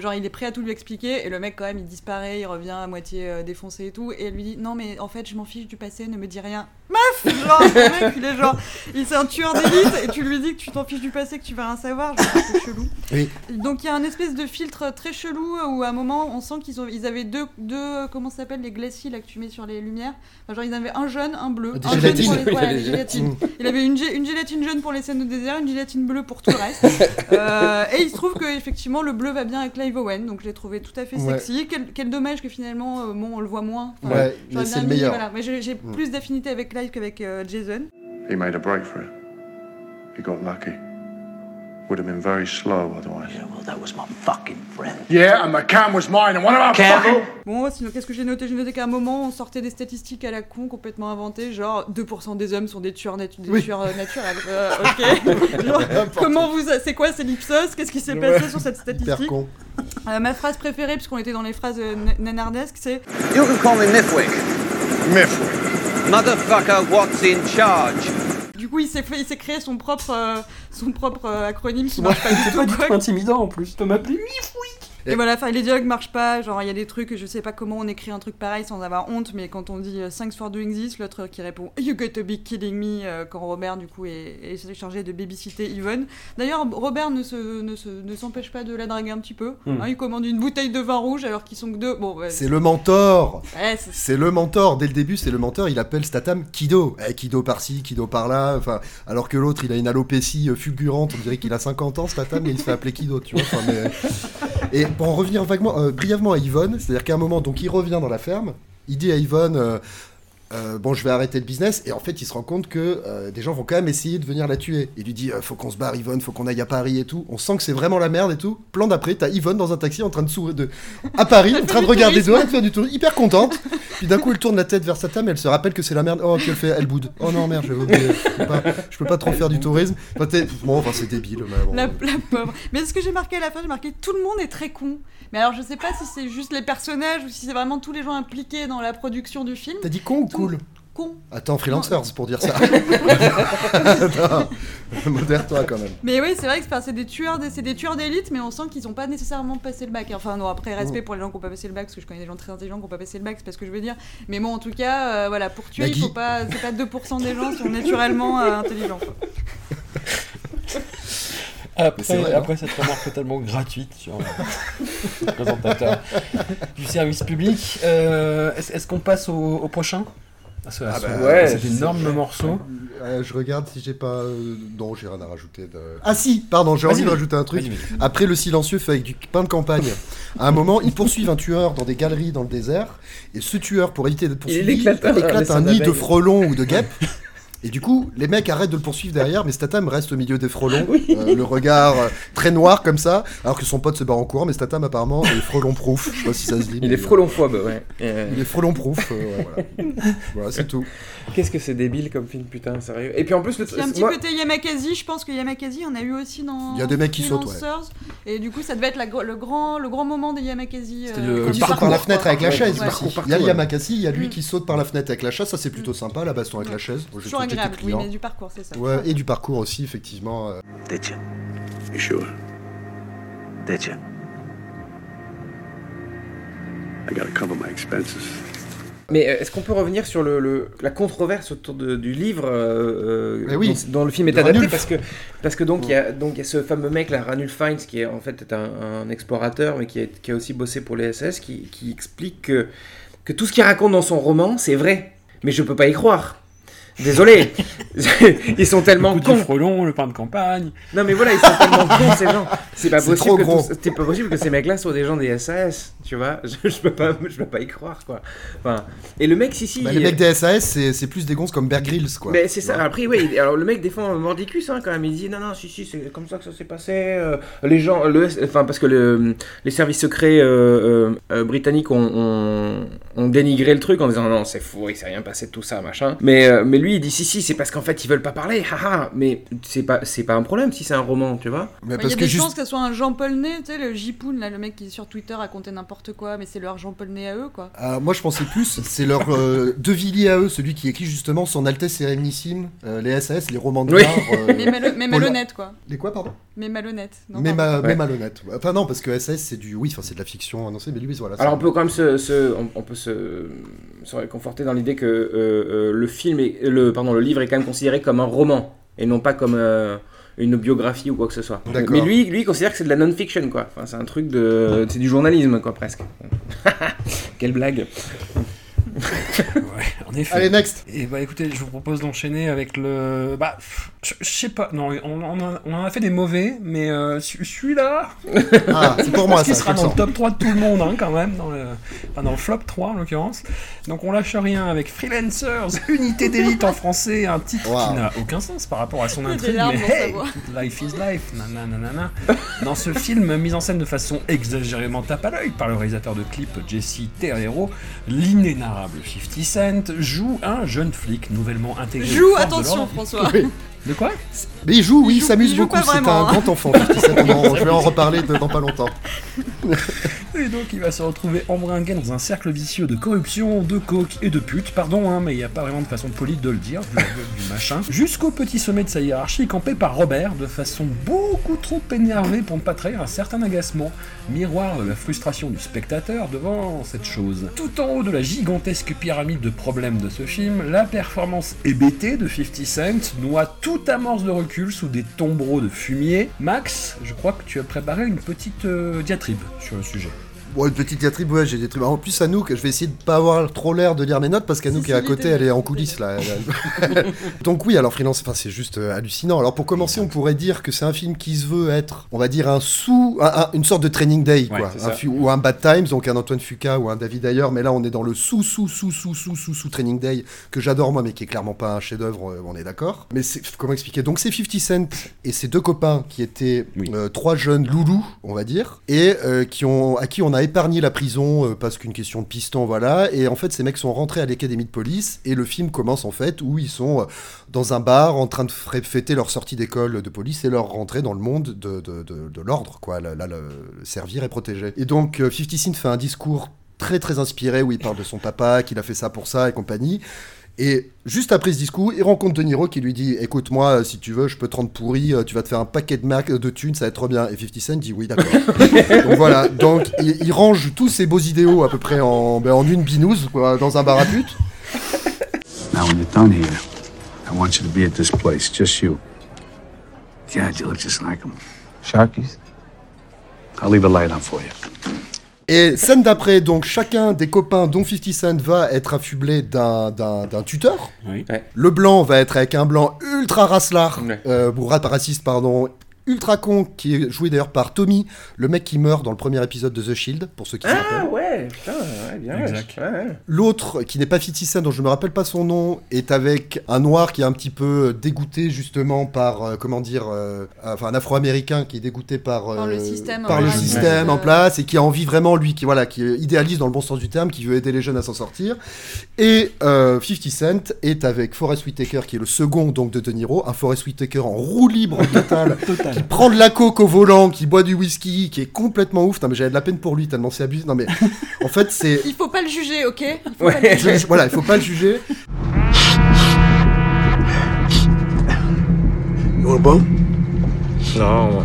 genre, il est prêt à tout lui expliquer. Et le mec, quand même, il disparaît, il revient à moitié défoncé et tout. Et elle lui dit Non, mais en fait, je m'en fiche du passé, ne me dis rien. Meuf Genre, le mec, il est genre. Il c'est un tueur d'élite, et tu lui dis que tu t'en fiches du passé, que tu vas rien savoir. Genre, c'est chelou. Oui. Donc il y a un espèce de filtre très chelou où à un moment on sent qu'ils ont, ils avaient deux, deux comment ça s'appelle les glacis là que tu mets sur les lumières. Enfin, genre ils avaient un jaune, un bleu. Des un jaune pour les, voilà, les gélatines. Il avait une, gé- une gélatine jaune pour les scènes de désert, une gélatine bleue pour tout le reste. Euh, et il se trouve que effectivement le bleu va bien avec Clive Owen, donc je l'ai trouvé tout à fait Ouais. sexy. Quel, quel dommage que finalement euh, bon on le voit moins. Enfin, Ouais, mais c'est le meilleur. voilà. Mais j'ai j'ai Mm. plus d'affinité avec Clive qu'avec euh, Jason. He made a break for it. He got lucky. Would have been very slow otherwise. Yeah, well, that was my fucking friend. Yeah, and the cam was mine, and one of our fucking... Bon, sinon, qu'est-ce que j'ai noté? J'ai noté qu'à un moment, on sortait des statistiques à la con complètement inventées, genre 2% des hommes sont des tueurs, natu- des Oui. tueurs euh, naturels. Euh, ok. Genre, comment vous. a- C'est quoi, c'est l'Ipsos? Qu'est-ce qui s'est passé sur cette Hyper statistique? con. Euh, Ma phrase préférée, puisqu'on était dans les phrases euh, na- nanardesques, c'est You can call me Miffwick. Miffwick. Motherfucker, what's in charge? Du coup, il s'est fait- il s'est créé son propre, euh, son propre euh, acronyme qui Ouais, marche pas du C'est tout. pas du tout intimidant en plus. Tu peux m'appeler? Mifoui Et voilà, enfin, les dialogues marchent pas. Genre, il y a des trucs, je sais pas comment on écrit un truc pareil sans avoir honte, mais quand on dit euh, Thanks for doing this, l'autre qui répond You got to be kidding me, euh, quand Robert, du coup, est, est chargé de babysitter Yvonne. D'ailleurs, Robert ne se- ne se- ne s'empêche pas de la draguer un petit peu. Hmm. Hein, il commande une bouteille de vin rouge alors qu'ils sont que deux. Bon, ouais, C'est le mentor. ouais, c'est- le mentor. Dès le début, c'est le mentor. Il appelle Statham Kido. Eh, Kido par-ci, Kido par-là. Enfin, alors que l'autre, il a une alopécie euh, fulgurante. On dirait qu'il a 50 ans, Statham, mais il se fait appeler Kido, tu vois. Mais... Et pour en revenir vaguement, euh, brièvement à Yvonne, c'est-à-dire qu'à un moment, il revient dans la ferme, il dit à Yvonne, euh, euh, bon, je vais arrêter le business, et en fait, il se rend compte que euh, des gens vont quand même essayer de venir la tuer. Il lui dit, euh, faut qu'on se barre, Yvonne, faut qu'on aille à Paris et tout. On sent que c'est vraiment la merde et tout. Plan d'après, t'as Yvonne dans un taxi en train de sourire, de... à Paris, en train de regarder dehors, elle fait du tour, hyper contente. Puis d'un coup, elle tourne la tête vers sa table, elle se rappelle que c'est la merde. Oh, qu'elle fait, elle boude. Oh non, merde, oublié. Je peux pas, je peux pas trop faire du tourisme. Enfin, bon, enfin, c'est débile, mais bon. La, la pauvre. Mais ce que j'ai marqué à la fin, j'ai marqué tout le monde est très con. Mais alors je sais pas si c'est juste les personnages ou si c'est vraiment tous les gens impliqués dans la production du film. T'as dit con ou cool Con. Attends, freelancers pour dire ça. Attends, Modère-toi quand même. Mais oui, c'est vrai que c'est- des tueurs, d'- c'est des tueurs d'élite, mais on sent qu'ils ont pas nécessairement passé le bac. Enfin non, après respect Mm. pour les gens qui ont pas passé le bac, parce que je connais des gens très intelligents qui ont pas passé le bac, c'est pas ce que je veux dire. Mais bon, en tout cas, euh, voilà, pour tuer, il Maggie. faut pas, c'est pas 2% des gens sont naturellement euh, intelligents. quoi. Après, vrai, après cette remarque totalement gratuite sur le présentateur du service public, euh, est-ce est-ce qu'on passe au, au prochain? Ah ce- bah, ouais, je énorme sais. morceau Euh, je regarde si j'ai pas. euh, Non, j'ai rien à rajouter. De... Ah si, pardon, j'ai Vas-y, envie de rajouter un truc. Vas-y, vas-y. Après le silencieux fait avec du pain de campagne. À un moment, ils poursuivent un tueur dans des galeries dans le désert. Et ce tueur, pour éviter d'être poursuivi, éclate un- éclate un nid de frelons ou de guêpes. Et du coup, les mecs arrêtent de le poursuivre derrière, mais Statham reste au milieu des frelons, euh, le regard euh, très noir comme ça, alors que son pote se barre en courant, mais Statham apparemment est frelon-proof. Je sais pas si ça se dit. Il mais, est frelonphobe, ouais. Euh, Il est frelon-proof, euh, ouais, voilà. Voilà, c'est tout. Qu'est-ce que c'est débile comme film, putain, sérieux. Et puis en plus, le Il y a un petit moi- côté Yamakasi, je pense que Yamakasi, on a eu aussi dans. Il y a des mecs qui sautent, ouais. Et du coup, ça devait être la le, grand, le grand moment des Yamakasi. Euh, le- saute par la fenêtre avec la chaise Il y a Yamakasi, il y a lui Mm. qui saute par la fenêtre avec la chaise, ça c'est plutôt sympa, la baston avec la chaise. Oui, mais du parcours, c'est ça. Ouais, et du parcours aussi, effectivement. Did you? You sure? Did you? I gotta cover my expenses. Mais euh, est-ce qu'on peut revenir sur le, le- la controverse autour de- du livre euh, euh, Eh oui. dont, dont le film est adapté parce que parce que donc il y a donc il y a ce fameux mec là Ranulph Fiennes qui est en fait est un, un explorateur mais qui a, qui a aussi bossé pour les SS qui, qui explique que que tout ce qu'il raconte dans son roman c'est vrai mais je peux pas y croire. Désolé, ils sont tellement Le coup cons. du frelon, le pain de campagne. Non mais voilà, ils sont tellement cons ces gens. C'est pas C'est possible trop que gros. tout- c'est pas possible que ces mecs-là soient des gens des SAS, tu vois. Je, je peux pas je peux pas y croire quoi. Enfin, et le mec si si Bah, les il- mecs des SAS, c'est c'est plus des gonzes comme Bear Grylls, quoi. mais c'est ça. Ouais. Après, oui. Alors le mec défend Mordicus hein, quand même. Il dit non, non, si, si, c'est comme ça que ça s'est passé. euh, les gens, le, enfin parce que le, les services secrets euh, euh, euh, britanniques ont, ont, ont dénigré le truc en disant non, c'est faux, il s'est rien passé de tout ça, machin. Mais, euh, mais lui, il dit si, si, c'est parce qu'en fait ils veulent pas parler, haha. Mais c'est pas, c'est pas un problème si c'est un roman, tu vois. Mais Ouais, Il parce y a que des juste. chances que ce soit un Jean-Paul Ney, tu sais, le Jipoun, là, le mec qui sur Twitter racontait n'importe quoi, mais c'est leur Jean-Paul Ney à eux, quoi. Alors, moi je pensais plus, c'est leur euh, De Villiers à eux, celui qui écrit justement Son Altesse Sérénissime, euh, les SAS, les romans de Oui. l'art. euh, Mais, le- malhonnête, quoi. Les quoi, pardon? Mais malhonnête. Non, mais, ma- Ouais. mais malhonnête. Enfin non, parce que SAS c'est du... Oui, enfin c'est de la fiction annoncée, mais lui voilà. Alors on peut quand même se, se- on, on peut se, se réconforter dans l'idée que euh, euh, le film est, le pardon le livre est quand même considéré comme un roman et non pas comme euh, une biographie ou quoi que ce soit. Mais lui lui il considère que c'est de la non-fiction quoi. Enfin c'est un truc de c'est du journalisme quoi presque. Quelle blague. Ouais, en effet. Allez, next Et bah écoutez, je vous propose d'enchaîner avec le. Bah, pff, je je sais pas, non, on, on a- on en a fait des mauvais, mais euh, ce- celui-là. Ah, c'est pour moi ça, sera je dans le top 3 de tout le monde, hein, quand même, dans le, enfin, dans le flop 3 en l'occurrence. Donc on lâche rien avec Freelancers, unité d'élite en français, un titre Wow. qui n'a aucun sens par rapport à son intrigue, mais hey, life is life, nanana. Dans ce film, mis en scène de façon exagérément tape à l'œil par le réalisateur de clip Jesse Terrero, l'inénarrable 50 Cent joue un jeune flic nouvellement intégré. Joue, de attention. François. Oui. De quoi Mais il joue, oui, Il il s'amuse beaucoup, c'est un hein. grand enfant. 50 Cent, on en- je vais en reparler de- dans pas longtemps. Et donc il va se retrouver embringué dans un cercle vicieux de corruption, de coke et de pute, pardon, hein, mais il n'y a pas vraiment de façon polie de le dire, du machin, jusqu'au petit sommet de sa hiérarchie, campé par Robert, de façon beaucoup trop énervée pour ne pas trahir un certain agacement, miroir de la frustration du spectateur devant cette chose. Tout en haut de la gigantesque pyramide de problèmes de ce film, la performance hébétée de 50 Cent noie toute amorce de recul sous des tombereaux de fumier. Max, je crois que tu as préparé une petite euh, diatribe sur le sujet. Bon, une petite diatribe, ouais, j'ai des trucs. En plus, Anouk, je vais essayer de pas avoir trop l'air de lire mes notes parce qu'Anouk Si, est à côté, elle est en coulisses là. Donc oui, alors freelance, enfin c'est juste euh, hallucinant. Alors pour commencer, on pourrait dire que c'est un film qui se veut être, on va dire un sous, un- un- une sorte de training day, Ouais, quoi, Un ou un Bad Times, donc un Antoine Fuqua ou un David Ayer. Mais là, on est dans le sous, sous, sous, sous, sous, sous, sous training day que j'adore moi, mais qui est clairement pas un chef-d'œuvre. euh, On est d'accord. Mais c'est comment expliquer? Donc c'est 50 Cent et ses deux copains qui étaient euh, trois jeunes loulous, on va dire, et euh, qui ont à qui on a épargné la prison euh, parce qu'une question de piston, voilà. Et en fait, ces mecs sont rentrés à l'académie de police et le film commence en fait où ils sont euh, dans un bar en train de fêter leur sortie d'école de police et leur rentrée dans le monde de, de, de- l'ordre, quoi. Là, servir et protéger. Et donc, euh, 50 Cent fait un discours très très inspiré où il parle de son papa, qu'il a fait ça pour ça et compagnie. Et juste après ce discours, il rencontre De Niro qui lui dit Écoute-moi, euh, si tu veux, je peux te rendre pourri, euh, tu vas te faire un paquet de, mac de thunes, ça va être trop bien. Et 50 Cent dit Oui, d'accord. donc voilà, donc il, il range tous ses beaux idéaux à peu près en, ben, en une binouse quoi, dans un bar à pute. Now, when you're done here, I want you to be at this place, just you. God, you look just like him. Sharkies? I'll leave a light on for you. Et scène d'après, donc chacun des copains, dont 50 Cent, va être affublé d'un, d'un, d'un tuteur. Le blanc va être avec un blanc ultra racelard, euh, ou raciste, pardon, ultra con, qui est joué d'ailleurs par Tommy, le mec qui meurt dans le premier épisode de The Shield, pour ceux qui se Ah rappellent. ouais, putain, ouais, bien. Exact. ouais, ouais. L'autre, qui n'est pas 50 Cent, dont je ne me rappelle pas son nom, est avec un noir qui est un petit peu dégoûté justement par, euh, comment dire, euh, enfin un afro-américain qui est dégoûté par, Par le euh, système en par le place. système Ouais. en place et qui a envie vraiment, lui, qui, voilà, qui idéalise dans le bon sens du terme, qui veut aider les jeunes à s'en sortir. Et euh, 50 Cent est avec Forrest Whitaker, qui est le second donc de De Niro, un Forrest Whitaker en roue libre total, qui prend de la coke au volant, qui boit du whisky, qui est complètement ouf. Non mais j'avais de la peine pour lui tellement c'est abusé. Non mais en fait c'est Il faut pas le juger, ok? Il faut pas le juger. voilà, il faut pas le juger. You want a bone? No.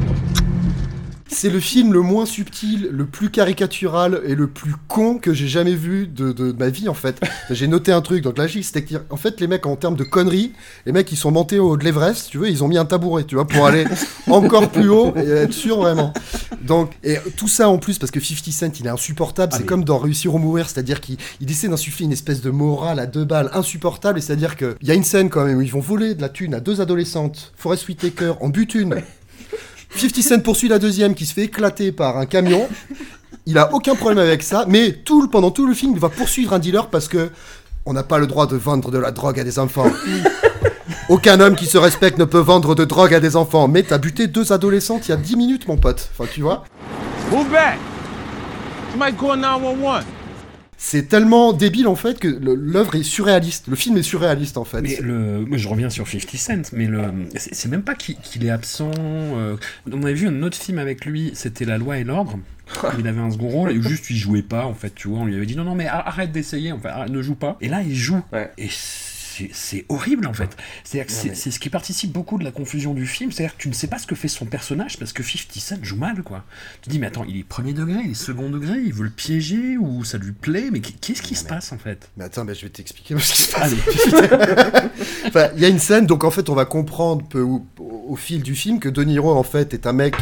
C'est le film le moins subtil, le plus caricatural et le plus con que j'ai jamais vu de, de ma vie en fait. J'ai noté un truc, donc logique c'était en fait les mecs en termes de conneries, les mecs ils sont montés au de l'Everest, tu veux, ils ont mis un tabouret, tu vois, pour aller encore plus haut et être sûr vraiment. Donc et tout ça en plus parce que 50 Cent il est insupportable, c'est comme dans Réussir ou mourir, c'est-à-dire qu'il il essaie d'insuffler une espèce de morale à deux balles insupportable, et c'est-à-dire que il y a une scène quand même où ils vont voler de la thune à deux adolescentes, Forest Whitaker en bute une. 50 Cent poursuit la deuxième qui se fait éclater par un camion. Il a aucun problème avec ça, mais tout le, pendant tout le film, il va poursuivre un dealer parce que on n'a pas le droit de vendre de la drogue à des enfants. Aucun homme qui se respecte ne peut vendre de drogue à des enfants. Mais t'as buté deux adolescentes il y a 10 minutes, mon pote. Tu vois. Move back. Somebody call 911. C'est tellement débile en fait que l'œuvre est surréaliste. Le film est surréaliste en fait. Mais le, moi je reviens sur 50 Cent, mais le, c'est même pas qu'il est absent. euh, on avait vu un autre film avec lui, c'était La Loi et l'Ordre. il avait un second rôle et juste il jouait pas en fait, tu vois. On lui avait dit non, non, mais ar- arrête d'essayer, enfin, arrête, ne joue pas. Et là il joue. Et c'est- horrible en fait. C'est mais- c'est ce qui participe beaucoup de la confusion du film. C'est-à-dire que tu ne sais pas ce que fait son personnage parce que 50 Cent joue mal quoi. Tu te dis mais attends, il est premier degré, il est second degré, il veut le piéger ou ça lui plaît, mais qu'est-ce qui se passe en fait? Mais attends, mais je vais t'expliquer ce qui se passe. Enfin, il y a une scène, donc en fait, on va comprendre peu au, au fil du film que De Niro, en fait, est un mec.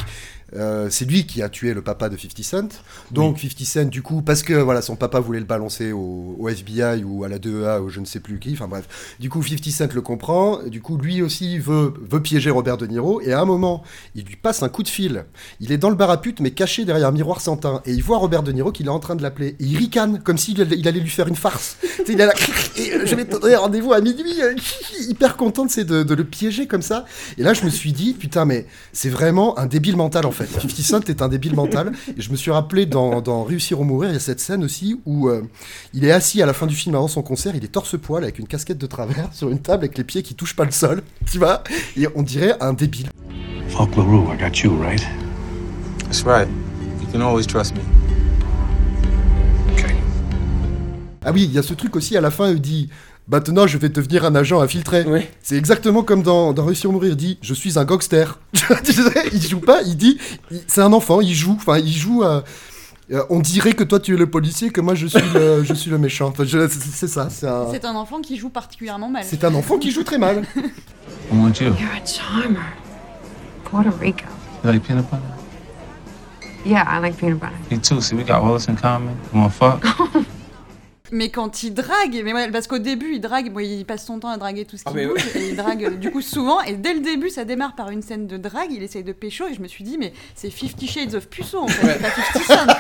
Euh, c'est lui qui a tué le papa de 50 Cent. Donc 50 Cent, du coup, parce que voilà, son papa voulait le balancer au, au FBI ou à la 2A ou je ne sais plus qui. Enfin bref. Du coup, 50 Cent le comprend. Du coup, lui aussi veut, veut piéger Robert De Niro. Et à un moment, il lui passe un coup de fil. Il est dans le bar à pute, mais caché derrière un miroir sans teint. Et il voit Robert De Niro qu'il est en train de l'appeler. Et il ricane, comme s'il allait- il allait lui faire une farce. Il et, euh, je vais te donner rendez-vous à minuit. hyper content c'est de, de le piéger comme ça. Et là, je me suis dit, putain, mais c'est vraiment un débile mental en fait. 50 Cent est un débile mental. Et je me suis rappelé dans, dans Réussir ou mourir, il y a cette scène aussi où euh, il est assis à la fin du film avant son concert, il est torse-poil avec une casquette de travers sur une table avec les pieds qui touchent pas le sol. Tu vois Et on dirait un débile. Fuck LaRue, I got you, right? That's right. You can always trust me. Ah oui, il y a ce truc aussi à la fin, il dit Maintenant, je vais devenir un agent infiltré. C'est exactement comme dans, dans Réussir ou mourir, il dit Je suis un gangster. Il joue pas, il dit C'est un enfant, il joue. Enfin, il joue. euh, euh, on dirait que toi tu es le policier, que moi je suis le, je suis le méchant. Enfin, c'est ça, c'est un, enfant qui joue particulièrement mal. c'est un enfant qui joue très mal. I want you. You're a charmer. Puerto Rico. You like peanut butter? Yeah, I like peanut butter. Me too. See, we got all this in common. You wanna fuck? Mais quand il drague, mais ouais, parce qu'au début il drague, bon, il passe son temps à draguer tout ce qui Ah, bouge, et il drague euh, du coup souvent, et dès le début ça démarre par une scène de drague, il essaye de pécho, et je me suis dit, mais c'est Fifty Shades of Puceau en fait, c'est pas 50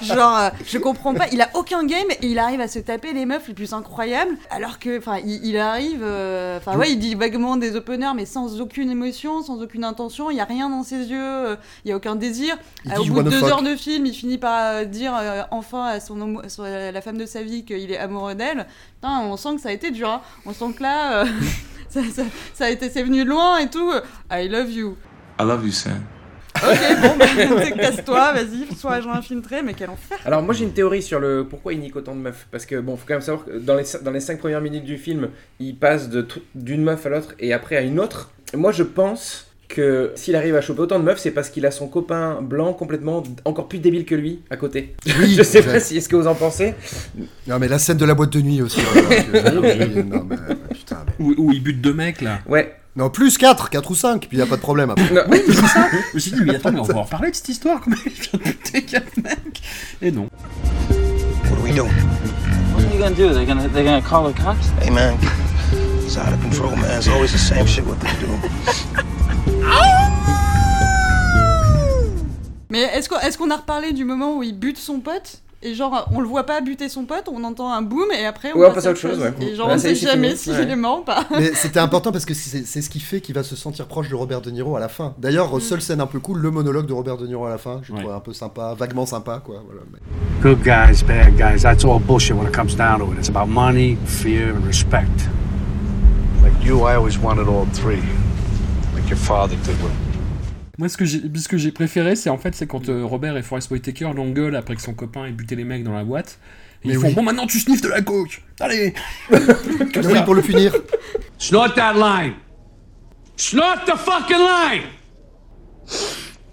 Cent. Genre, euh, je comprends pas, il a aucun game, et il arrive à se taper les meufs les plus incroyables, alors que, enfin, il, il arrive, euh, enfin, ouais, il dit vaguement des openers, mais sans aucune émotion, sans aucune intention, il y a rien dans ses yeux, euh, il y a aucun désir. Euh, au bout de deux fuck. heures de film, il finit par euh, dire euh, enfin à son homo- la la femme de sa vie qu'il est amoureux d'elle. Putain, on sent que ça a été dur. hein. On sent que là, euh, ça, ça- ça a été, c'est venu de loin et tout. I love you. I love you, Sam. Ok, bon, bah, casse-toi, vas-y, sois agent infiltré, mais quel enfer. Alors moi j'ai une théorie sur le pourquoi il nique autant de meufs parce que bon faut quand même savoir que dans les dans les cinq premières minutes du film il passe d'une meuf à l'autre et après à une autre. Moi je pense que s'il arrive à choper autant de meufs c'est parce qu'il a son copain blanc complètement encore plus débile que lui à côté. Oui, je sais pas si est-ce que vous en pensez. Non, mais la scène de la boîte de nuit aussi. voilà, que- non, mais, putain, mais- Où, il bute deux mecs là. Ouais. Non, plus 4, 4 ou 5, puis il a pas de problème après. Non. Oui, mais c'est ça. Je me suis dit, mais attends, mais on va en reparler de cette histoire. Comment il vient de buter quatre mecs Et non. What do we do? What are you gonna do? They're gonna they're gonna call the cops? Hey, man. It's out of control, man. It's always the same shit what they do. Mais est-ce qu'on est qu'on a reparlé du moment où il bute son pote? Et genre, on le voit pas buter son pote, on entend un boom et après on Ouais, on passe à autre chose, ouais. Et genre, Là, on sait jamais s'il ouais. est mort ou pas. Mais c'était important parce que c'est ce qui fait qu'il va se sentir proche de Robert De Niro à la fin. D'ailleurs, seule scène un peu cool, le monologue de Robert De Niro à la fin, je le trouvais un peu sympa, vaguement sympa, quoi. Voilà. mais- Good guys, bad guys, that's all bullshit when it comes down to it. It's about money, fear, and respect. Like you, I always wanted all three. Like your father did Moi, ce que j'ai ce que j'ai préféré, c'est en fait, c'est quand euh, Robert et Forrest Whitaker l'engueulent après que son copain ait buté les mecs dans la boîte. Et Mais ils font. Bon, maintenant tu sniffes de la coke Allez oui, pour le punir. Snort that line. Snort the fucking line.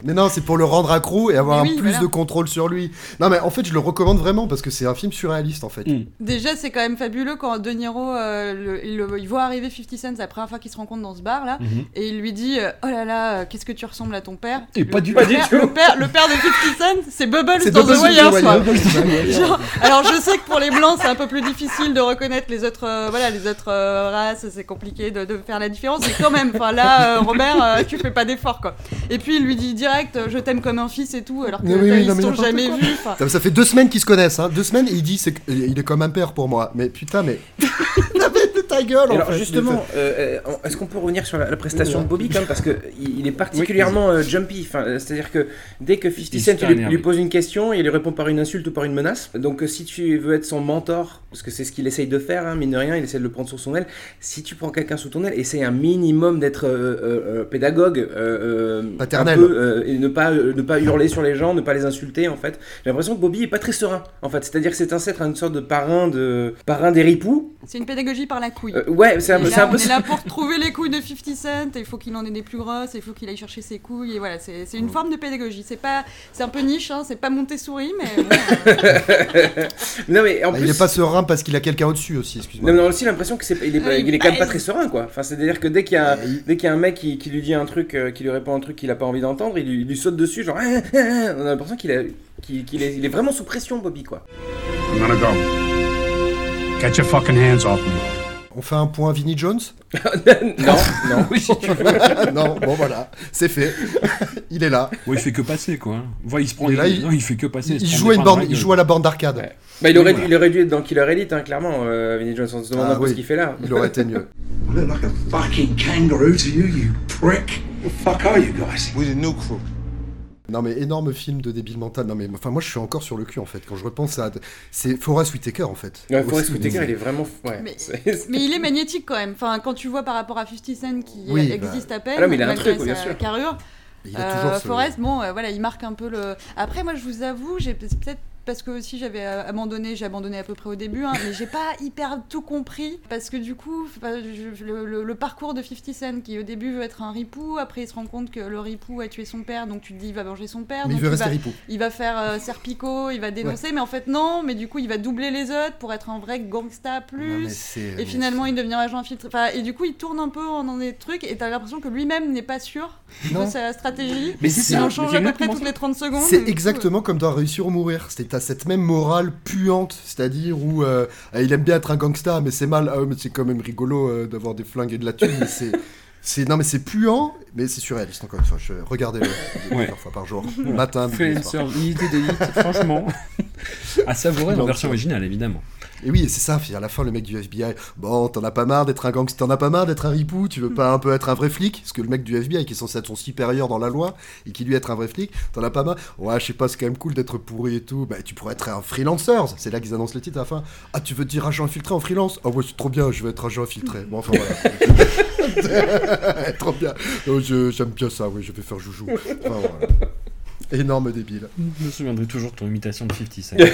Mais non, c'est pour le rendre accro et avoir Mais un oui, plus voilà. de contrôle sur lui. Non, mais en fait, je le recommande vraiment parce que c'est un film surréaliste en fait. Déjà, c'est quand même fabuleux quand De Niro, euh, le- il, le- il voit arriver 50 Cent, c'est la première fois qu'il se rencontre dans ce bar là, Mhm. et il lui dit euh, Oh là là, euh, qu'est-ce que tu ressembles à ton père? Et Le- pas du le tout. père- Le père, le père de 50 Cent, c'est Bubbles C'est dans Bubbles The Wire. Genre, alors je sais que pour les blancs, c'est un peu plus difficile de reconnaître les autres, euh, voilà, les autres euh, races, c'est compliqué de, de faire la différence, mais quand même, là, euh, Robert, euh, tu fais pas d'effort quoi. Et puis il lui dit direct, euh, je t'aime comme un fils et tout, alors que oui, oui, ils n'importe jamais quoi. vus. enfin. Ça, fait deux semaines qu'ils se connaissent, hein. Deux semaines et il dit c'est que- il est comme un père pour moi. Mais putain, mais. de ta gueule, en alors fait. justement, euh, euh, est-ce qu'on peut revenir sur la, la prestation de Bobby quand même parce que il il est particulièrement euh, jumpy. Enfin, euh, c'est-à-dire que dès que 50 Il Cent lui, lui pose une question, il lui répond par une insulte ou par une menace. Donc euh, si tu veux être son mentor, parce que c'est ce qu'il essaye de faire, hein, mine de rien, il essaie de le prendre sous son aile. Si tu prends quelqu'un sous ton aile, essaye un minimum d'être euh, euh, euh, pédagogue, euh, euh, Paternel. un peu, euh, et ne pas euh, ne pas hurler sur les gens, ne pas les insulter en fait. J'ai l'impression que Bobby est pas très serein en fait. C'est-à-dire que c'est un être une sorte de parrain de parrain des ripoux. C'est une pédagogie par la couille. Euh, ouais, c'est un, là, un peu on est ça. là pour trouver les couilles de 50 Cent, et il faut qu'il en ait des plus grosses, et il faut qu'il aille chercher ses couilles, et voilà, c'est c'est une forme de pédagogie. C'est pas, c'est un peu niche, hein, c'est pas Montessori, mais bon, non mais en Bah, plus il est pas serein parce qu'il a quelqu'un au-dessus aussi, excuse-moi. Non, mais on a aussi l'impression que c'est, il est, Ah, il est quand même pas baise. très serein, quoi. Enfin, c'est-à-dire que dès qu'il y a, dès qu'il y a un mec qui, qui lui dit un truc, euh, qui lui répond un truc qu'il a pas envie d'entendre, il lui, il lui saute dessus, genre, Ah, ah, ah. on a l'impression qu'il, a, qu'il, qu'il est, il est vraiment sous pression, Bobby, quoi. I'm gonna go. Get your fucking hands off me. On fait un point Vinnie Jones non, non. Oui, si tu veux. Non, bon voilà, c'est fait. il est là. Ouais, il fait que passer quoi. Voilà, il se prend. Et là, il... il- Non, il fait que passer. Il, se prend joue des à une borne, la il gueule. joue à la borne d'arcade. Ouais. Bah, il, aurait, dû- voilà. il aurait dû être dans Killer Elite, hein, clairement, euh, Vinnie Johnson. On se demande Ah un peu oui. ce qu'il fait là. Il aurait été mieux. I look like a fucking kangaroo to you, you prick. The fuck are you guys? We're the new crew. Non mais énorme film de débile mental. Non mais enfin moi je suis encore sur le cul en fait quand je repense à c'est Forrest Whitaker en fait. Ouais, Forrest Whitaker, il est vraiment. Ouais. mais, il est magnétique quand même. Enfin, quand tu vois par rapport à 50 Cent qui Oui, euh, bah. existe à peine, Ah non, mais il a un truc, bien sûr. carrure. Il a toujours Euh, ce- Forrest, bon, euh, voilà, il marque un peu le. Après, moi, je vous avoue, j'ai peut-être parce que aussi j'avais euh, abandonné, j'ai abandonné à peu près au début, hein, mais j'ai pas hyper tout compris parce que du coup, je- le, le- le parcours de 50 Cent qui au début veut être un ripou, après il se rend compte que le ripou a tué son père, donc tu te dis il va venger son père, Mais il donc veut rester va, ripou. il va faire euh, Serpico, il va dénoncer, mais en fait non, mais du coup il va doubler les autres pour être un vrai gangsta plus. Et finalement, il devient agent infiltré. Enfin, et du coup, il tourne un peu dans des trucs et t'as l'impression que lui-même n'est pas sûr Non. de sa stratégie. Mais c'est il en change à peu près toutes les 30 secondes. C'est du coup, exactement comme dans Réussir ou Mourir. C'est t'as cette même morale puante, c'est-à-dire où euh, il aime bien être un gangsta, mais c'est mal. Ah mais c'est quand même rigolo euh, d'avoir des flingues et de la thune. mais c'est, c'est non mais c'est puant, mais c'est surréaliste encore une fois. Je, regardez-le Ouais. plusieurs fois par jour, matin, midi, Fait une soir. d'élite, franchement. à savourer en version originale, évidemment. Et oui, c'est ça. À la fin, le mec du FBI, bon, t'en as pas marre d'être un gangster, t'en as pas marre d'être un ripou. Tu veux pas un peu être un vrai flic? Parce que le mec du FBI qui est censé être son supérieur dans la loi et qui lui être un vrai flic, t'en as pas marre. Ouais, je sais pas, c'est quand même cool d'être pourri et tout. Bah, tu pourrais être un freelancer. C'est là qu'ils annoncent le titre à la fin. Ah, tu veux dire agent infiltré en freelance? Ah ouais, c'est trop bien. Je veux être agent infiltré. Bon, enfin voilà. trop bien. J'aime bien ça. Oui, je vais faire joujou. Enfin, voilà. Énorme débile. Je me souviendrai toujours de ton imitation de 50 Cent.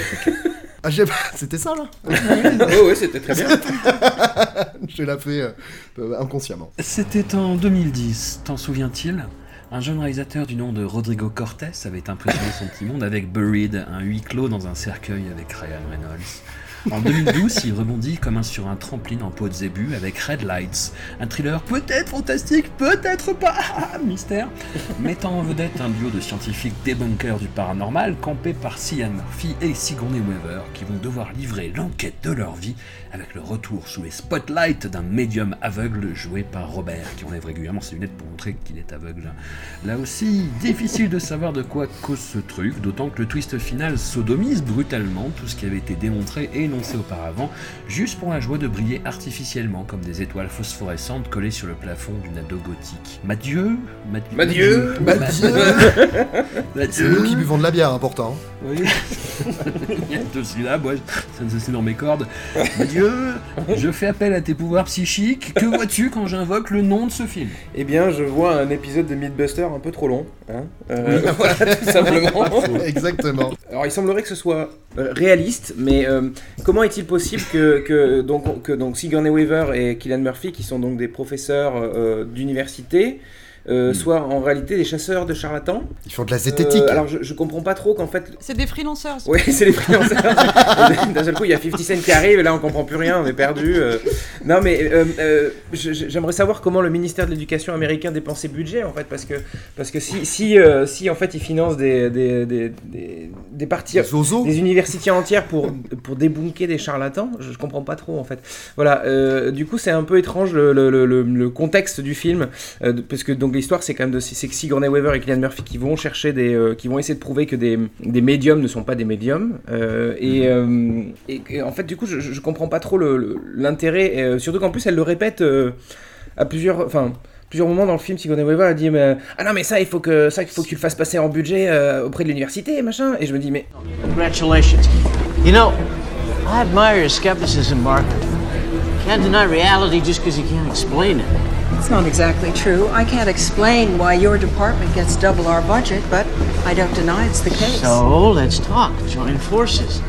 Ah, j'ai- c'était ça là Ouais, ouais, c'était très bien. Je l'ai fait euh, euh, inconsciemment. C'était en 2010, t'en souviens-t-il? Un jeune réalisateur du nom de Rodrigo Cortés avait impressionné son petit monde avec Buried, un huis clos dans un cercueil avec Ryan Reynolds. En 2012, il rebondit comme un sur un trampoline en peau de zébu avec Red Lights, un thriller peut-être fantastique, peut-être pas, mystère, mettant en vedette un duo de scientifiques débunkers du paranormal campés par Cillian Murphy et Sigourney Weaver qui vont devoir livrer l'enquête de leur vie avec le retour sous les spotlights d'un médium aveugle joué par Robert qui enlève régulièrement ses lunettes pour montrer qu'il est aveugle. Là aussi, difficile de savoir de quoi cause ce truc, d'autant que le twist final sodomise brutalement tout ce qui avait été démontré et auparavant, juste pour la joie de briller artificiellement comme des étoiles phosphorescentes collées sur le plafond d'une ado gothique. Madieu Madieu Madieu Madieu C'est nous qui buvons de la bière, important. oui. je suis là, moi, ça c'est dans mes cordes. Mon Dieu, je fais appel à tes pouvoirs psychiques. Que vois-tu quand j'invoque le nom de ce film? Eh bien, je vois un épisode de Mythbuster un peu trop long. Hein Euh, voilà, tout simplement. Exactement. Alors, il semblerait que ce soit euh, réaliste, mais euh, comment est-il possible que, que, donc, que donc Sigourney Weaver et Killian Murphy, qui sont donc des professeurs euh, d'université, euh, soient en réalité des chasseurs de charlatans Ils font de la zététique. Euh, alors, je, je comprends pas trop qu'en fait. C'est des freelancers. Oui, c'est les freelancers. D'un seul coup, il y a 50 Cent qui arrive, et là, on comprend plus rien, on est perdu. euh. Non, mais euh, euh, j'aimerais savoir comment le ministère de l'Éducation américain dépense ses budgets, en fait, parce que, parce que si, si, euh, si en fait, ils financent des, des, des, des, des parties, des universités entières pour, pour débunker des charlatans, je, je comprends pas trop, en fait. Voilà, euh, du coup, c'est un peu étrange le, le, le, le- contexte du film, euh, parce que donc l'histoire, c'est quand même de c'est que Sigourney Weaver et Cillian Murphy qui vont chercher des, euh, qui vont essayer de prouver que des, des médiums ne sont pas des médiums, euh, et, euh, et, et en fait, du coup, je, je comprends pas trop le- le- l'intérêt, et, euh, surtout qu'en plus, elle le répète euh, à plusieurs, enfin. Plusieurs moments dans le film, Sigourney Weaver a dit mais, ah non mais ça il faut que ça il faut que tu le fasses passer en budget euh, auprès de l'université machin et je me dis mais Congratulations. You know, I admire your skepticism, Mark. Can't deny reality just because you can't explain it. It's not exactly true. I can't explain why your department gets double our budget, but I don't deny it's the case. So let's talk. Join forces.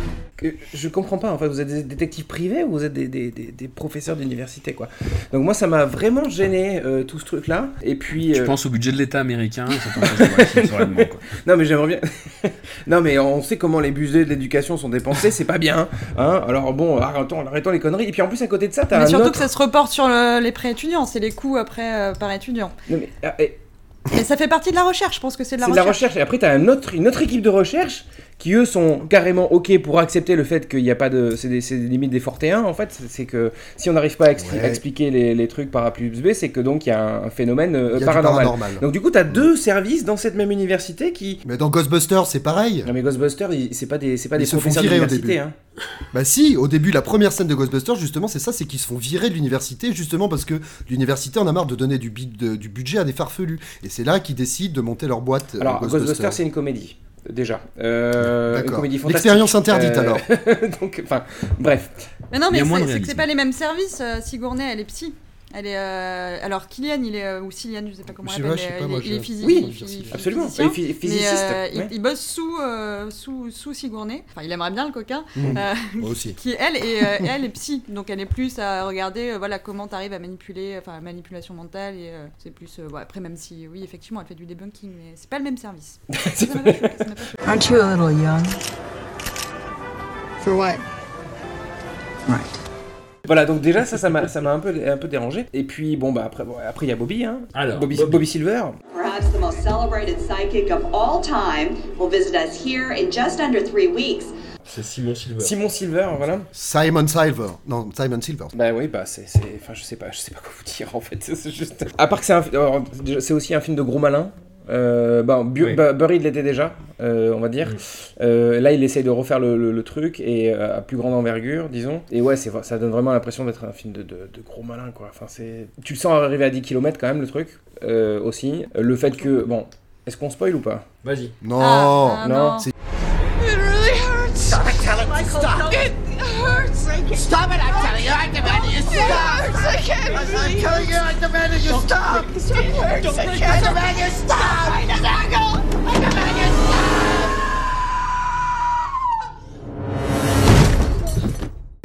Je comprends pas, en fait, vous êtes des détectives privés ou vous êtes des, des- des- des professeurs d'université, quoi. Donc moi, ça m'a vraiment gêné, euh, tout ce truc-là. Et puis... Tu euh, penses au budget de l'État américain quoi. Non, mais j'aimerais bien... non, mais on sait comment les budgets de l'éducation sont dépensés, c'est pas bien. Hein Alors bon, arrêtons, arrêtons les conneries. Et puis en plus, à côté de ça, t'as Mais un surtout autre... que ça se reporte sur le- les prêts étudiants, c'est les coûts après euh, par étudiant. Non, mais, ah, et- Et ça fait partie de la recherche, je pense que c'est de la C'est de la recherche. recherche. Et après, tu as un autre, une autre équipe de recherche qui, eux, sont carrément OK pour accepter le fait qu'il n'y a pas de. C'est des, limites des fortéens, en fait. C'est- que si on n'arrive pas à, expli- Ouais. à expliquer les, les trucs par A plus B, c'est que donc il y a un phénomène euh, a paranormal. paranormal. Donc, du coup, tu as deux services dans cette même université qui. Mais dans Ghostbusters, c'est pareil. Non, mais Ghostbusters, c'est pas des, c'est pas des se font professeurs d'université. début. Hein. Bah si, au début, la première scène de Ghostbusters, justement, c'est ça, c'est qu'ils se font virer de l'université, justement parce que l'université en a marre de donner du, bi- de- du budget à des farfelus. Et c'est là qu'ils décident de monter leur boîte. euh, Alors, Ghostbusters, c'est une comédie. Déjà. Euh, une D'accord. comédie fantastique. L'expérience interdite, Euh, alors. donc, enfin, bref. Mais non, Il y mais a moins de c'est- c'est que c'est pas les mêmes services. euh, Sigourney, elle est psy. Elle est, euh, alors Kylian, il est euh, ou Cillian, je sais pas comment Je on sais l'appelle. pas, je sais mais pas, il, moi, est- il est physique. Oui, il est absolument. physicien, Et phy- mais, physiciste, euh, il- ouais. il, bosse sous euh, sous sous Sigourney. Enfin, il aimerait bien le coquin. Euh, Moi aussi. Qui elle et euh, elle est psy, donc elle est plus à regarder, euh, voilà, comment t'arrives à manipuler, enfin, la manipulation mentale et euh, c'est plus. euh, bon, après, même si, oui, effectivement, elle fait du debunking, mais c'est pas le même service. Aren't you a little young? For what? Voilà, donc déjà ça, ça m'a, ça m'a un peu, un peu dérangé. Et puis bon bah après, bon, après il y a Bobby, hein. Alors, Bobby, Bobby. Bobby Silver. Perhaps the most celebrated psychic of all time will visit us here in just under three weeks. C'est Simon Silver. Simon Silver, voilà. Simon Silver. Non, Simon Silver. Bah oui, bah c'est, c'est- enfin je sais pas, je sais pas quoi vous dire en fait. C'est juste. À part que c'est un, alors, déjà, c'est aussi un film de gros malin. Euh, bah, Bu- Oui. bah, Burry l'était déjà, euh, on va dire. Euh, là, il essaye de refaire le, le- le truc et euh, à plus grande envergure, disons. Et ouais, c'est, ça donne vraiment l'impression d'être un film de, de- de gros malin, quoi. Enfin, c'est, tu le sens arriver à 10 km quand même, le truc, euh, aussi. Le fait que, bon, est-ce qu'on spoil ou pas? Vas-y. Non. Ah, non. C'est- It really hurts. Stop it, tell it. Stop. It hurts. Stop it, I'm telling you. I stop. I'm you, you stop. You stop. Demand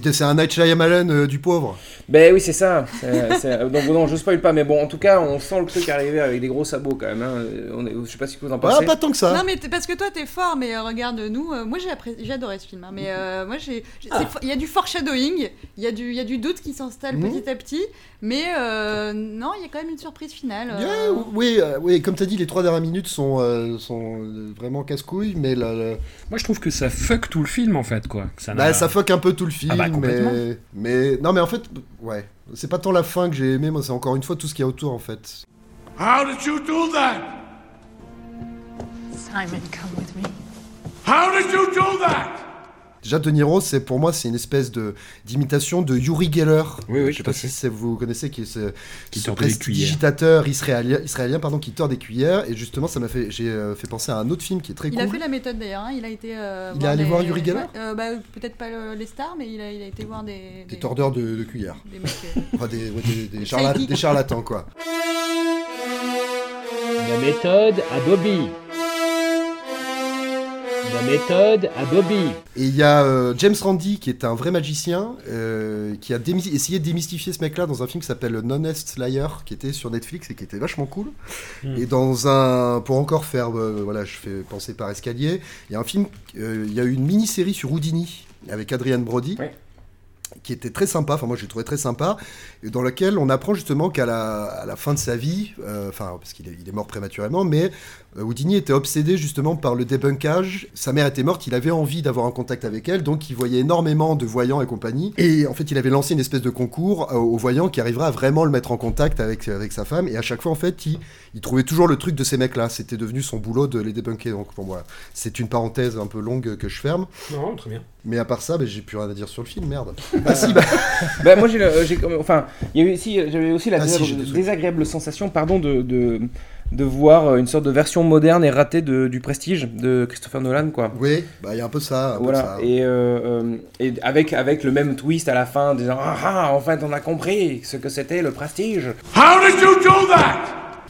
you C'est un Night Shyamalan euh, du pauvre. Ben oui, c'est ça. C'est- c'est- donc non, je spoil pas, mais bon, en tout cas, on sent le truc arriver avec des gros sabots quand même. hein. On est, je sais pas ce que vous en pensez. Ah, pas tant que ça. Non mais parce que toi t'es fort mais euh, regarde nous euh, moi j'ai appré- j'ai adoré ce film hein, mais euh, moi j'ai fo- il y a du foreshadowing il y a du il y a du doute qui s'installe Mhm. petit à petit mais euh, non il y a quand même une surprise finale euh, Yeah, oui, euh, oui, comme t'as dit, les trois dernières minutes sont, euh, sont vraiment casse-couilles, mais Moi, je trouve que ça fuck tout le film en fait, quoi. Ça, bah, ça fuck un peu tout le film, Ah bah, mais non, mais en fait, ouais, c'est pas tant la fin que j'ai aimé, moi, c'est encore une fois tout ce qu'il y a autour, en fait. How did you do that? Simon, come with me. How did you do that? Déjà, De Niro, c'est pour moi, c'est une espèce de d'imitation de Yuri Geller. Oui, oui, je sais pas fait. si vous connaissez qui est ce, Qui ce tord des cuillères. prestidigitateur israélien, israélien pardon, qui tord des cuillères. Et justement, ça m'a fait, j'ai euh, fait penser à un autre film qui est très il cool. a fait la méthode d'ailleurs hein, il a été euh, Il est allé voir Uri Geller Ouais, euh, bah, peut-être pas le- les stars mais il a, il a été voir des Des tordeurs de, de cuillères. des mecs, Enfin, des, ouais, des, des charla- Psychic. des charlatans, quoi. La méthode à Bobby. La méthode à Bobby. Et il y a euh, James Randi, qui est un vrai magicien, euh, qui a essayé de démystifier ce mec-là dans un film qui s'appelle Non-Est Liar, qui était sur Netflix et qui était vachement cool. Hmm. Et dans un. Pour encore faire. euh, voilà, je fais penser par escalier. Il y a un film. euh, Il y a eu une mini-série sur Houdini avec Adrian Brody. Qui était très sympa, enfin moi j'ai trouvé très sympa, et dans laquelle on apprend justement qu'à la, à la fin de sa vie, euh, enfin parce qu'il est, il est mort prématurément, mais Houdini était obsédé justement par le débunkage. Sa mère était morte, il avait envie d'avoir un contact avec elle, donc il voyait énormément de voyants et compagnie. Et en fait, il avait lancé une espèce de concours euh, aux voyants qui arrivera à vraiment le mettre en contact avec, avec sa femme. Et à chaque fois, en fait, il, il trouvait toujours le truc de ces mecs-là. C'était devenu son boulot de les débunker. Donc bon, voilà, c'est une parenthèse un peu longue que je ferme. Non, très bien. Mais à part ça, ben, j'ai plus rien à dire sur le film, merde. Ah si, bah. bah moi j'ai, enfin il y a eu aussi j'avais aussi la Ah, si, désag- j'ai des trucs. désagréable sensation pardon de, de de voir une sorte de version moderne et ratée de, du Prestige de Christopher Nolan quoi. Oui, bah il y a un peu ça. un peu Voilà ça. et, euh, euh, et avec avec le même twist à la fin disant ah ah en fait on a compris ce que c'était le Prestige. How did you do that?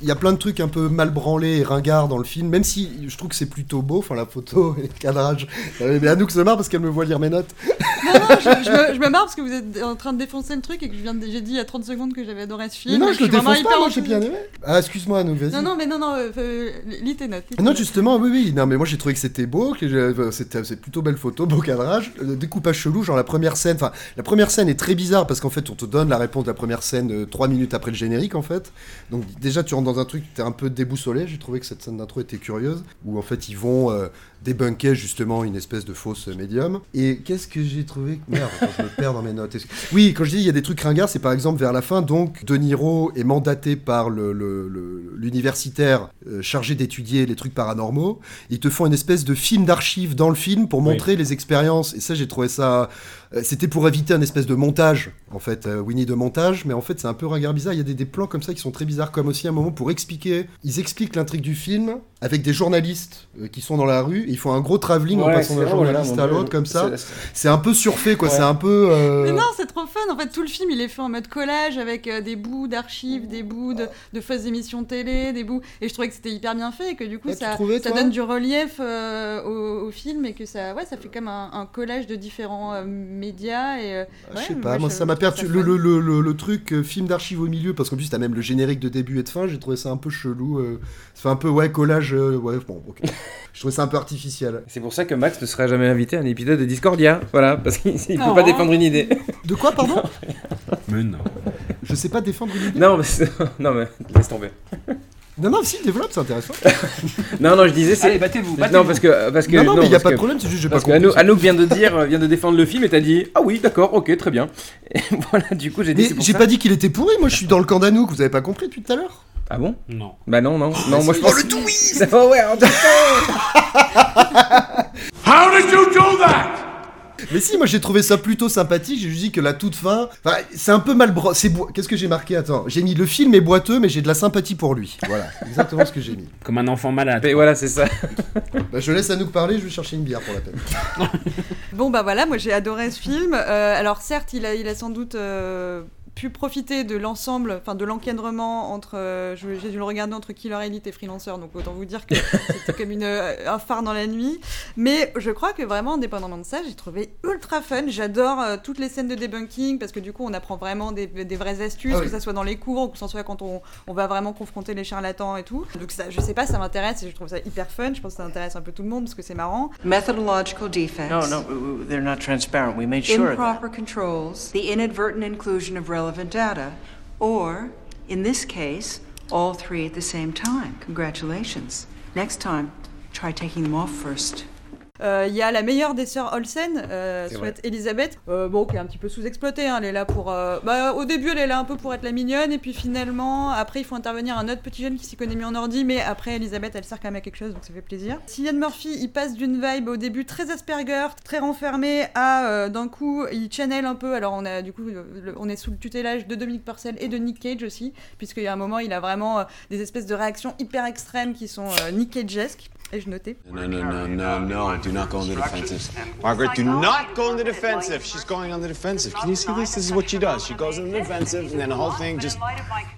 Il y a plein de trucs un peu mal branlés et ringards dans le film, même si je trouve que c'est plutôt beau, enfin la photo et le cadrage. Euh, Mais Anouk se marre parce qu'elle me voit lire mes notes. non non je, je me, je me marre parce que vous êtes en train de défoncer le truc et que je viens de- j'ai dit il y a 30 secondes que j'avais adoré ce film Mais non, je le défonce pas, moi j'ai bien aimé. Ah, excuse-moi Anouk, vas-y. non non mais non non euh, euh, lis tes notes Non, justement, oui, oui. Non, mais moi j'ai trouvé que c'était beau, que euh, c'était c'est plutôt belle photo, beau cadrage, découpage chelou, genre la première scène. Enfin, la première scène est très bizarre parce qu'en fait, on te donne la réponse de la première scène euh, trois minutes après le générique, en fait. Donc déjà, tu rentres dans un truc, t'es un peu déboussolé. J'ai trouvé que cette scène d'intro était curieuse, où en fait ils vont débunker justement une espèce de fausse médium. Et qu'est-ce que j'ai trouvé Merde, attends, je me perds dans mes notes. Oui, quand je dis il y a des trucs ringards, c'est par exemple vers la fin, donc De Niro est mandaté par le- le- le- l'universitaire euh, chargé d'étudier les trucs paranormaux. Ils te font une espèce de film d'archives dans le film pour montrer les expériences. Et ça, j'ai trouvé ça C'était pour éviter un espèce de montage, en fait, euh, Winnie de montage, mais en fait c'est un peu regard bizarre. Il y a des, des plans comme ça qui sont très bizarres, comme aussi un moment pour expliquer. Ils expliquent l'intrigue du film avec des journalistes euh, qui sont dans la rue. Et ils font un gros travelling en passant d'un journaliste à l'autre comme ça. C'est- un peu surfait, quoi. Ouais. C'est un peu. euh, Mais non, c'est trop fun. En fait, tout le film, il est fait en mode collage avec euh, des bouts d'archives, des bouts de, de fausses émissions télé, des bouts. Et je trouvais que c'était hyper bien fait et que du coup, Ah, ça, trouvais, ça donne du relief euh, au, au film et que ça, ouais, ça fait comme un, un collage de différents euh, médias. Et, euh, Ah, je sais pas, moi ça m'a perdu. Le, fun. le, le, le- le truc euh, film d'archives au milieu, parce qu'en plus t'as même le générique de début et de fin, j'ai trouvé ça un peu chelou. euh, ça fait un peu, ouais, collage. euh, ouais, bon, ok. je trouvais ça un peu artificiel. C'est pour ça que Max ne sera jamais invité à un épisode de Discordia. Voilà, parce qu'il ne peut Oh. pas défendre une idée. De quoi, pardon Mais non. Je sais pas défendre une idée. Non, mais, non, mais laisse tomber. Non, non, si, développe, c'est intéressant. Non, non, je disais c'est. Allez, battez-vous, Non, battez-vous. parce que parce que Non, non, mais y a parce pas de que- problème, c'est juste pas parce que compris Anouk, vient de dire, vient de défendre le film et t'as dit ah oui d'accord ok très bien. Et voilà du coup j'ai dit Mais j'ai pas dit qu'il était pourri, moi je suis dans le camp d'Anouk, vous avez pas compris depuis tout à l'heure? Ah bon? Non. Bah non non non moi je pense. Oh, le twist Oh ouais. en tout cas. How did you do that? Mais si, moi j'ai trouvé ça plutôt sympathique, j'ai juste dit que la toute fin. Enfin, c'est un peu mal bro... c'est Qu'est-ce que j'ai marqué? Attends, j'ai mis le film est boiteux, mais j'ai de la sympathie pour lui. Voilà, exactement ce que j'ai mis. Comme un enfant malade. Et voilà c'est ça. Bah, je laisse Anouk parler, je vais chercher une bière pour la peine. Bon bah voilà, moi j'ai adoré ce film. Euh, alors certes, il a, il a sans doute euh, pu profiter de l'ensemble, enfin de l'encadrement entre. euh, j'ai dû le regarder entre Killer Elite et Freelancer, donc autant vous dire que c'était comme une, euh, un phare dans la nuit. Mais je crois que vraiment, indépendamment de ça, j'ai trouvé ultra fun. J'adore euh, toutes les scènes de debunking parce que du coup, on apprend vraiment des, des vraies astuces, Ah oui. que ça soit dans les cours ou que ce soit quand on, on va vraiment confronter les charlatans et tout. Donc ça, je sais pas, ça m'intéresse et je trouve ça hyper fun. Je pense que ça intéresse un peu tout le monde parce que c'est marrant. Methodological defects. No, no, they're not transparent. We made sure of that. improper controls, the inadvertent inclusion of relevant data, or, in this case, all three at the same time. Congratulations. Next time, try taking them off first. Euh, Il y a la meilleure des sœurs Olsen, euh, souhaite Elisabeth, euh, bon, qui est un petit peu sous-exploitée. hein, elle est là pour. euh, bah, au début, elle est là un peu pour être la mignonne, et puis finalement, après, il faut intervenir un autre petit jeune qui s'y connaît mieux en ordi, mais après, Elisabeth, elle sert quand même à quelque chose, donc ça fait plaisir. Cillian Murphy, il passe d'une vibe au début très Asperger, très renfermé, à euh, d'un coup, il channel un peu. Alors, on a du coup, le- on est sous le tutelage de Dominique Purcell et de Nick Cage aussi, puisqu'il y a un moment, il a vraiment euh, des espèces de réactions hyper extrêmes qui sont euh, Nick Cage-esques. Et je notais. No, no, no, no, no. Do not go on the defensive. Margaret, do not go on the defensive. She's going on the defensive. Can you see this? This is what she does. She goes on the defensive, and then the whole thing just.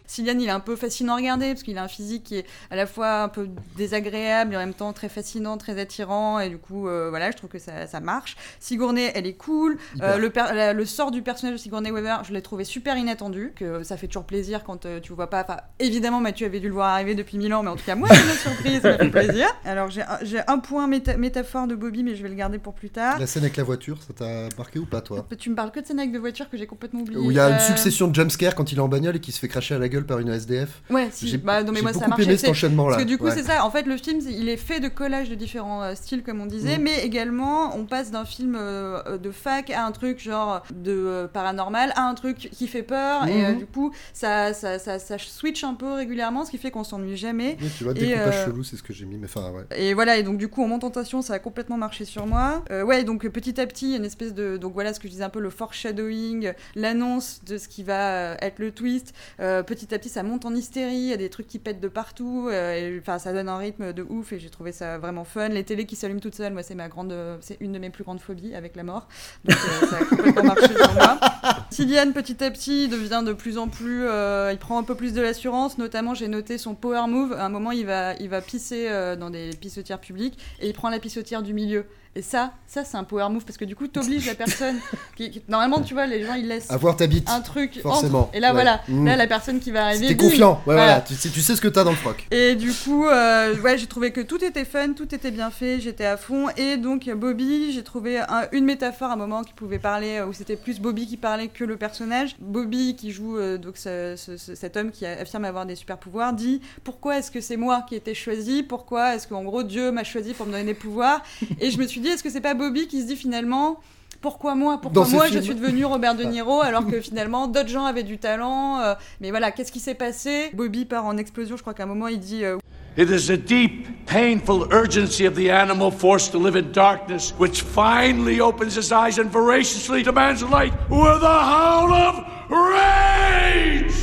Cillian, il est un peu fascinant à regarder parce qu'il a un physique qui est à la fois un peu désagréable et en même temps très fascinant, très attirant. Et du coup, euh, voilà, je trouve que ça, ça marche. Sigourney, elle est cool. Euh, le, per- la- le sort du personnage de Sigourney Weaver, je l'ai trouvé super inattendu. Que ça fait toujours plaisir quand euh, tu vois pas. Enfin, évidemment, Mathieu avait dû le voir arriver depuis mille ans, mais en tout cas, moi, c'est une surprise, ça m'a fait plaisir. Alors, j'ai un, j'ai un point méta- métaphore de Bobby, mais je vais le garder pour plus tard. La scène avec la voiture, ça t'a marqué ou pas, toi Tu me parles que de scène avec de voitures que j'ai complètement oublié. Où il y a une Euh, succession de jumpscares quand il est en bagnole et qui se fait cracher à la gueule par une SDF. Ouais, si. J'ai Bah, non, mais moi, ça beaucoup marche. aimé cet enchaînement-là. Parce que du coup, Ouais. c'est ça. En fait, le film, il est fait de collages de différents euh, styles, comme on disait, Mm. mais également, on passe d'un film euh, de fac à un truc genre de paranormal à un truc qui fait peur. Et Mhm. du coup, ça, ça, ça, ça switch un peu régulièrement, ce qui fait qu'on s'ennuie jamais. Oui, tu vois, Et, découpage chelou, c'est ce que j'ai mis, mais enfin, ouais. Et voilà, et donc du coup, en montant en tentation, ça a complètement marché sur moi. Euh, ouais, donc petit à petit, il y a une espèce de. Donc voilà ce que je disais un peu, le foreshadowing, l'annonce de ce qui va euh, être le twist. Euh, petit à petit, ça monte en hystérie, il y a des trucs qui pètent de partout. euh, Enfin, ça donne un rythme de ouf, et j'ai trouvé ça vraiment fun. Les télés qui s'allument toutes seules, moi, c'est ma grande. C'est une de mes plus grandes phobies avec la mort. Donc euh, ça a complètement marché sur moi. Cillian, petit à petit, devient de plus en plus. euh, il prend un peu plus de l'assurance. Notamment, j'ai noté son power move. À un moment, il va, il va pisser euh, dans des pissotières publiques et il prend la pissotière du milieu. Et ça, ça c'est un power move parce que du coup, t'obliges la personne. Qui, qui- normalement, tu vois, les gens ils laissent Avoir ta bite, un truc forcément. entre. Et là, Ouais. voilà. Mm. Là, la personne qui va arriver. T'es confiant, ouais, voilà. voilà. Tu, sais, tu sais ce que t'as dans le froc. Et du coup, euh, ouais, j'ai trouvé que tout était fun, tout était bien fait, j'étais à fond. Et donc, Bobby, j'ai trouvé un- une métaphore à un moment qui pouvait parler, euh, où c'était plus Bobby qui parlait que le personnage. Bobby, qui joue euh, donc ce- ce- ce- cet homme qui affirme avoir des super pouvoirs, dit Pourquoi est-ce que c'est moi qui ai été choisi? Pourquoi est-ce qu'en gros Dieu m'a choisi pour me donner des pouvoirs? Et je me suis dit Est-ce que c'est pas Bobby qui se dit finalement pourquoi moi Pourquoi Dans moi film. je suis devenu Robert De Niro alors que finalement d'autres gens avaient du talent euh, Mais voilà, qu'est-ce qui s'est passé? Bobby part en explosion. Je crois qu'à un moment il dit euh, It is the deep, painful urgency of the animal forced to live in darkness which finally opens his eyes and voraciously demands light with a howl of rage!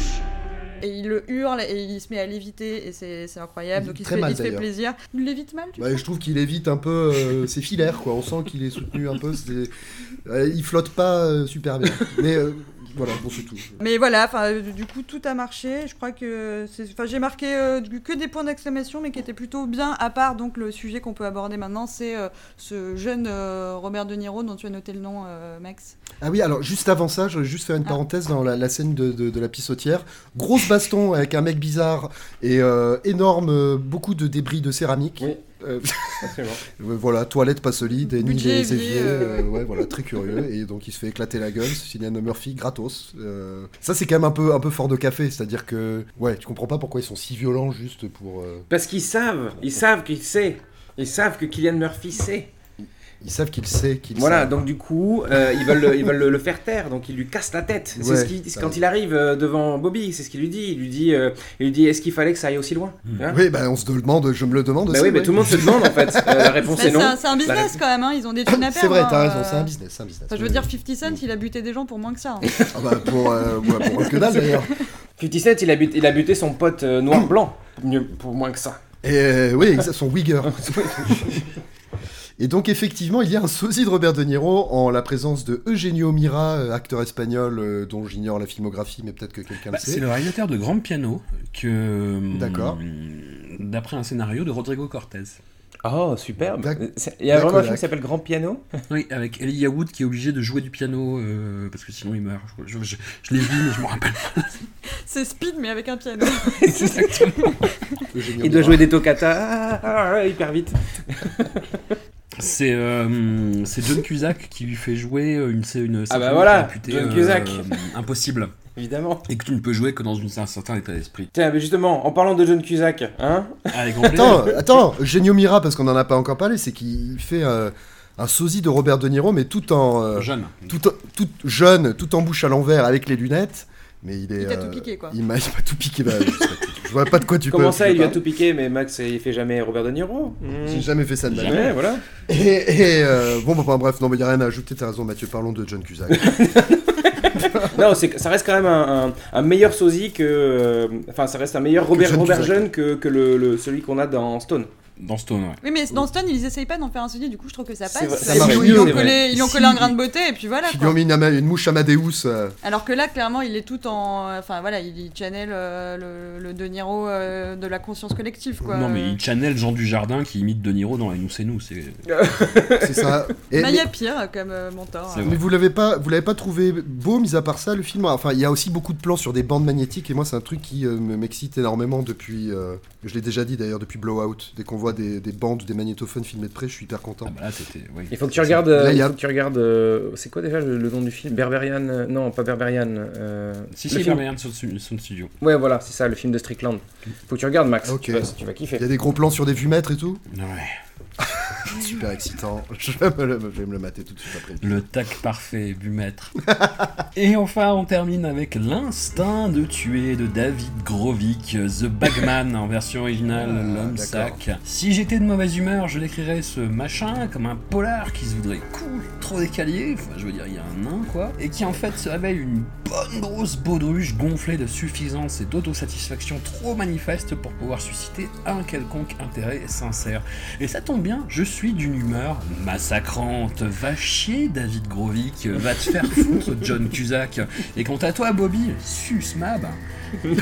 Et il le hurle et il se met à léviter et c'est incroyable. Il Donc il se fait, mal, il se fait plaisir. Il lévite mal, tu Bah, je trouve qu'il évite un peu euh, ses filaires, quoi. On sent qu'il est soutenu un peu. c'est- euh, il flotte pas euh, super bien. Mais euh, voilà, bon, c'est tout. Mais voilà, enfin, euh, du coup, tout a marché. Je crois que c'est- enfin, j'ai marqué euh, que des points d'exclamation, mais qui étaient plutôt bien. À part donc le sujet qu'on peut aborder maintenant, c'est euh, ce jeune euh, Robert De Niro dont tu as noté le nom, euh, Max. Ah oui, alors juste avant ça, je vais juste faire une parenthèse dans la, la scène de, de- de la pissotière. Grosse baston avec un mec bizarre et euh, énorme, beaucoup de débris de céramique. Euh, euh, voilà, toilette pas solide, et Budget des évier, éviers, euh, euh, ouais, voilà, très curieux. Et donc il se fait éclater la gueule, Cillian Murphy, gratos. Euh, ça c'est quand même un peu, un peu fort de café, c'est-à-dire que, ouais, tu comprends pas pourquoi ils sont si violents juste pour. euh, Parce qu'ils savent, ils savent qu'il sait. Ils savent que Kylian Murphy sait. Ils savent qu'il sait qu'il Voilà, sait. donc du coup, euh, ils veulent, le, ils veulent le, le faire taire, donc ils lui cassent la tête. C'est Ouais, ce qu'il- ça quand il arrive euh, devant Bobby, c'est ce qu'il lui dit. Il lui dit, euh, il lui dit, est-ce qu'il fallait que ça aille aussi loin Hein? Oui, bah on se demande, je me le demande Bah aussi. oui, mais tout le monde se demande en fait. Euh, la réponse Bah, est non. c'est un- business quand même, hein, ils ont des thunes à perdre. C'est vrai, t'as hein, raison, c'est un business, c'est un business. Enfin, je veux dire, 50 Cent, il a buté des gens pour moins que ça. hein. Ah bah pour, euh, ouais, pour que dalle d'ailleurs. 50 Cent, il a, buté, il a buté son pote noir-blanc. Mieux, pour moins que ça. Et oui, son Wigger. Et donc effectivement, il y a un sosie de Robert De Niro en la présence de Eugenio Mira, euh, acteur espagnol euh, dont j'ignore la filmographie, mais peut-être que quelqu'un Bah, le sait. c'est le réalisateur de Grand Piano, que. D'accord. hum, D'après un scénario de Rodrigo Cortez. Oh, superbe. D'ac- C'est- Il y a vraiment un D'accord. film qui s'appelle Grand Piano Oui, avec Elijah Wood qui est obligé de jouer du piano euh, parce que sinon il meurt. Je, je- je l'ai vu, mais je me rappelle pas. C'est Speed, mais avec un piano. Exactement. Il doit jouer des toccata ah, ah, ah, hyper vite. C'est euh, c'est John Cusack qui lui fait jouer une, c'est une Ah bah voilà, réputée, John euh, Cusack. impossible. Évidemment. Et que tu ne peux jouer que dans une- un certain état d'esprit. Tiens, mais justement, en parlant de John Cusack, hein Avec Attends, attends, Eugenio Mira, parce qu'on n'en a pas encore parlé, c'est qu'il fait euh, un sosie de Robert De Niro, mais tout en euh, Jeune. tout, en- tout jeune, tout en bouche à l'envers, avec les lunettes. Mais il est. Il t'a euh, tout piqué, quoi. Il m'a il m'a tout piqué. bah, je, vois pas de quoi tu Comment peux. ça, tu il lui a tout piqué, mais Max, il fait jamais Robert De Niro J'ai jamais fait ça de ma vie. Jamais, voilà. Et, et, euh, bon, bah, bref, non, mais il n'y a rien à ajouter, t'as raison, Mathieu, parlons de John Cusack. non, ça reste quand même un, un- un meilleur sosie que. euh, Enfin, ça reste un meilleur Robert, Robert. Jeune que, que le, le- celui qu'on a dans Stone. Dans Stone, ouais. Oui, mais dans Stone, ils essayent pas d'en faire un sosie, du coup, je trouve que ça passe. ça Ils marche ont- mieux, ils ont c'est collé, ils ont Si. collé un grain de beauté, et puis voilà. Ils lui quoi. ont mis une, ama- une mouche Amadeus. euh, Alors que là, clairement, il est tout en. Enfin voilà, il channel euh, le, le De Niro euh, de la conscience collective, quoi. Non, mais il channel Jean Dujardin qui imite De Niro dans Nous c'est nous. C'est ça. Et- Bah, il y a pire comme euh, mentor. Hein. Mais vous l'avez pas, vous l'avez pas trouvé beau, mis à part ça, le film? Enfin, il y a aussi beaucoup de plans sur des bandes magnétiques, et moi, c'est un truc qui euh, me- m'excite énormément depuis. euh, je l'ai déjà dit d'ailleurs depuis Blowout. Dès qu'on voit des, des bandes ou des magnétophones filmés de près, je suis hyper content. bah là, c'était. oui. Il faut que tu regardes. Là, il a- faut que tu regardes. euh, c'est quoi déjà le, le nom du film? Berberian euh, Non, pas Berberian. euh, Si, le si, film- Berberian Sound Studio. Ouais, voilà, c'est ça, le film de Strickland. Faut que tu regardes, Max. Ok. Tu, vas, tu vas kiffer. Il y a des gros plans sur des vumètres et tout? Ouais. Super excitant. Je vais, me le, je vais me le mater tout de suite après. Le tac parfait, vu maître. Et enfin, on termine avec L'instinct de tuer de David Grovic, The Bagman en version originale, Ah, l'homme sac. Si j'étais de mauvaise humeur, je l'écrirais ce machin comme un polar qui se voudrait cool, trop décalé, enfin je veux dire, il y a un nain quoi, et qui en fait se révèle une bonne grosse baudruche gonflée de suffisance et d'autosatisfaction trop manifeste pour pouvoir susciter un quelconque intérêt sincère. Et ça tombe bien, je suis d'une humeur massacrante. Va chier, David Grovic, va te faire foutre, John Cusack. Et quant à toi, Bobby, sus mab.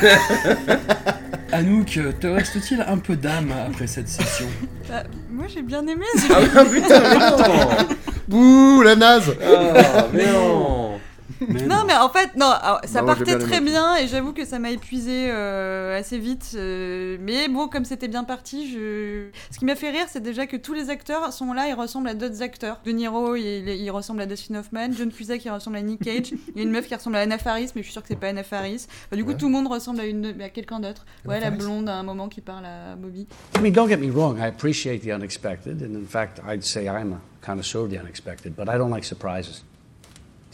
Anouk, te reste-t-il un peu d'âme après cette session Bah, moi, j'ai bien aimé. Ah putain, mais non Bouh, la naze Ah, mais non Non, mais en fait, non, alors, ça partait bien très bien et j'avoue que ça m'a épuisé euh, assez vite. euh, mais bon, comme c'était bien parti, je... ce qui m'a fait rire, c'est déjà que tous les acteurs sont là, ils ressemblent à d'autres acteurs. De Niro, il, il ressemble à Dustin Hoffman. John Cusack, il ressemble à Nick Cage. Il y a une meuf qui ressemble à Anna Faris, mais je suis sûre que c'est pas Anna Faris. Enfin, du coup, Ouais. tout le monde ressemble à, une... à quelqu'un d'autre. Ouais, la blonde à un moment qui parle à Bobby. I mean, don't get me wrong, I appreciate the unexpected, and in fact, I'd say I'm a connoisseur of the unexpected, but I don't like surprises.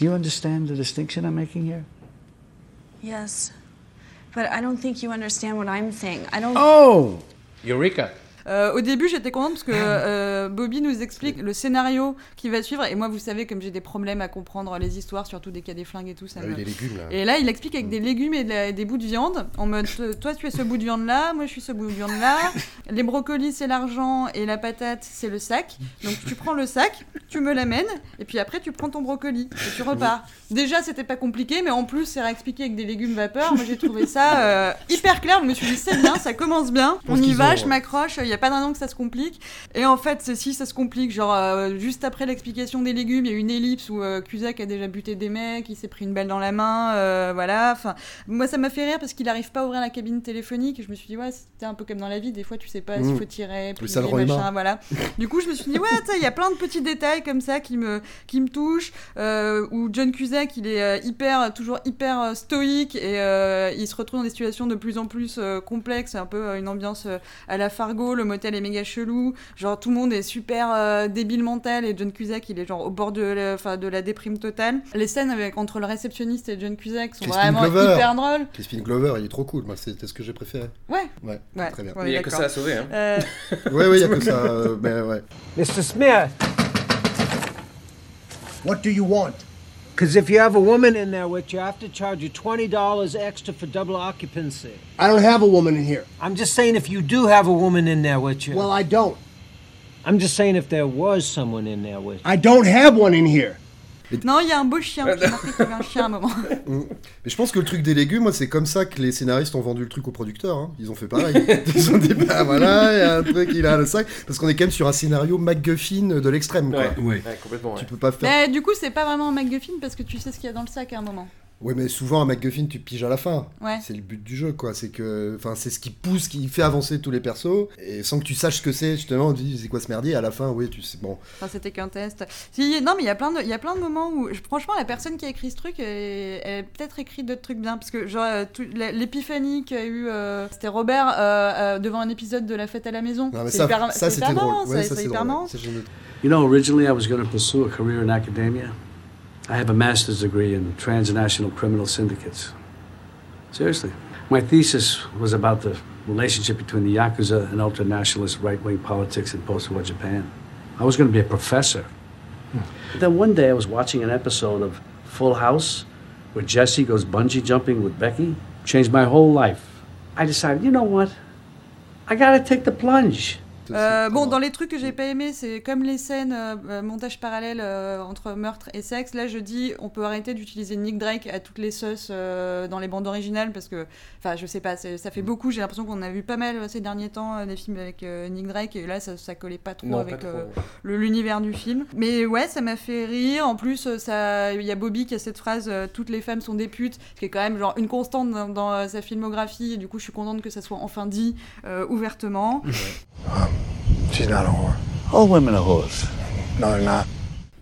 Do you understand the distinction I'm making here? Yes. But I don't think you understand what I'm saying. I don't. Oh! Eureka. Euh, au début, j'étais contente parce que euh, Bobby nous explique le scénario qui va suivre. Et moi, vous savez, comme j'ai des problèmes à comprendre les histoires, surtout dès qu'il y a des flingues et tout, ça Ah me- oui, les légumes, là. Et là, il explique avec des légumes et de la- des bouts de viande. En mode, toi, tu es ce bout de viande là, moi, je suis ce bout de viande là. Les brocolis, c'est l'argent et la patate, c'est le sac. Donc, tu prends le sac, tu me l'amènes, et puis après, tu prends ton brocoli et tu repars. Déjà, c'était pas compliqué, mais en plus, c'est réexpliqué avec des légumes vapeur. Moi, j'ai trouvé ça euh, hyper clair. Je me suis dit, c'est bien, ça commence bien. On y va, je m'accroche, il n'y a pas de raison que ça se complique. Et en fait, si ça se complique, genre euh, juste après l'explication des légumes, il y a une ellipse où euh, Cusack a déjà buté des mecs, il s'est pris une balle dans la main, euh, voilà. Enfin, moi, ça m'a fait rire parce qu'il n'arrive pas à ouvrir la cabine téléphonique. Et je me suis dit, ouais, c'était un peu comme dans la vie, des fois, tu sais pas s'il Mm. faut tirer, roi machin, voilà. Du coup, je me suis dit, ouais, il y a plein de petits détails comme ça qui me, qui me touchent. Euh, où John Cusack, il est hyper, toujours hyper stoïque et il se retrouve dans des situations de plus en plus complexes, un peu une ambiance à la Fargo, le motel est méga chelou, genre tout le monde est super euh, débile mental et John Cusack, il est genre au bord de la, enfin, de la déprime totale. Les scènes avec, entre le réceptionniste et John Cusack sont Crispin vraiment Glover. hyper drôles. Crispin Glover, il est trop cool. Moi, c'était ce que j'ai préféré. Ouais. Ouais. Ouais. Très bien. Il y a que ça à sauver, hein. Euh, Ouais, ouais, il y a que ça. euh, ben, ouais. Mr. Smith. What do you want? Because if you have a woman in there with you, I have to charge you $20 extra for double occupancy. I don't have a woman in here. I'm just saying if you do have a woman in there with you. Well, I don't. I'm just saying if there was someone in there with you. I don't have one in here. Non, il y a un beau chien. J'ai remarqué qu'il y avait un chien à un moment. Mais je pense que le truc des légumes, moi, c'est comme ça que les scénaristes ont vendu le truc aux producteurs. hein. Ils ont fait pareil. Ils ont dit, bah voilà, il y a un truc, il a le sac. Parce qu'on est quand même sur un scénario MacGuffin de l'extrême, quoi. Ouais, Ouais. ouais, complètement. Tu peux pas faire. Mais du coup, c'est pas vraiment un MacGuffin parce que tu sais ce qu'il y a dans le sac à un moment. Ouais, mais souvent, un MacGuffin, tu piges à la fin. Ouais. C'est le but du jeu, quoi. C'est que, enfin, c'est ce qui pousse, qui fait avancer tous les persos. Et sans que tu saches ce que c'est, justement, on te dit, c'est quoi ce merdier? À la fin, oui, tu sais, bon. Enfin, c'était qu'un test. Si, non, mais il y a plein de, il y a plein de moments où, franchement, la personne qui a écrit ce truc, elle, elle a peut-être écrit d'autres trucs bien, parce que genre euh, l'épiphanie qu'a eu, euh, c'était Robert euh, euh, devant un épisode de La Fête à la maison. Non, mais C'est ça, hyper- ça c'est c'était hyper drôle. Ouais, ça, c'est hyper drôle. trop. You know, originally I was going to pursue a career in academia. I have a master's degree in transnational criminal syndicates. Seriously. My thesis was about the relationship between the Yakuza and ultra-nationalist right-wing politics in post-war Japan. I was going to be a professor. Hmm. Then one day I was watching an episode of Full House where Jesse goes bungee jumping with Becky. Changed my whole life. I decided, you know what? I got to take the plunge. Euh, bon, dans les trucs que j'ai pas aimé, c'est comme les scènes euh, euh, montage parallèle euh, entre meurtre et sexe. Là, je dis, on peut arrêter d'utiliser Nick Drake à toutes les sauces euh, dans les bandes originales parce que, enfin, je sais pas, ça fait beaucoup. J'ai l'impression qu'on a vu pas mal euh, ces derniers temps euh, des films avec euh, Nick Drake et là, ça, ça collait pas trop Non, avec pas euh, trop. le- l'univers du film. Mais ouais, ça m'a fait rire. En plus, euh, ça, il y a Bobby qui a cette phrase euh, "Toutes les femmes sont des putes", ce qui est quand même genre une constante dans, dans, euh, sa filmographie. Et du coup, je suis contente que ça soit enfin dit euh, ouvertement. She's not a whore. All women are whores. No, they're not.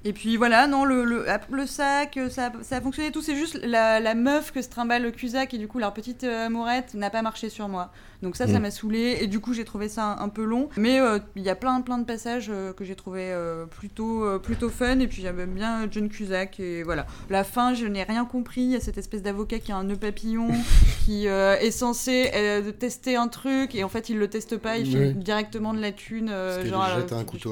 Et puis voilà, non, le, le, le sac, euh, ça, ça a fonctionné tout. C'est juste la, la meuf que se trimballe le Cusack et du coup leur petite euh, amourette n'a pas marché sur moi. Donc ça, ça Mm. m'a saoulé et du coup j'ai trouvé ça un, un peu long. Mais euh, il y a plein plein de passages euh, que j'ai trouvé euh, plutôt plutôt fun et puis j'aime bien John Cusack et voilà. La fin, je n'ai rien compris. Il y a cette espèce d'avocat qui a un nœud papillon qui est censé tester un truc et en fait il le teste pas. Il file Oui. directement de la thune. genre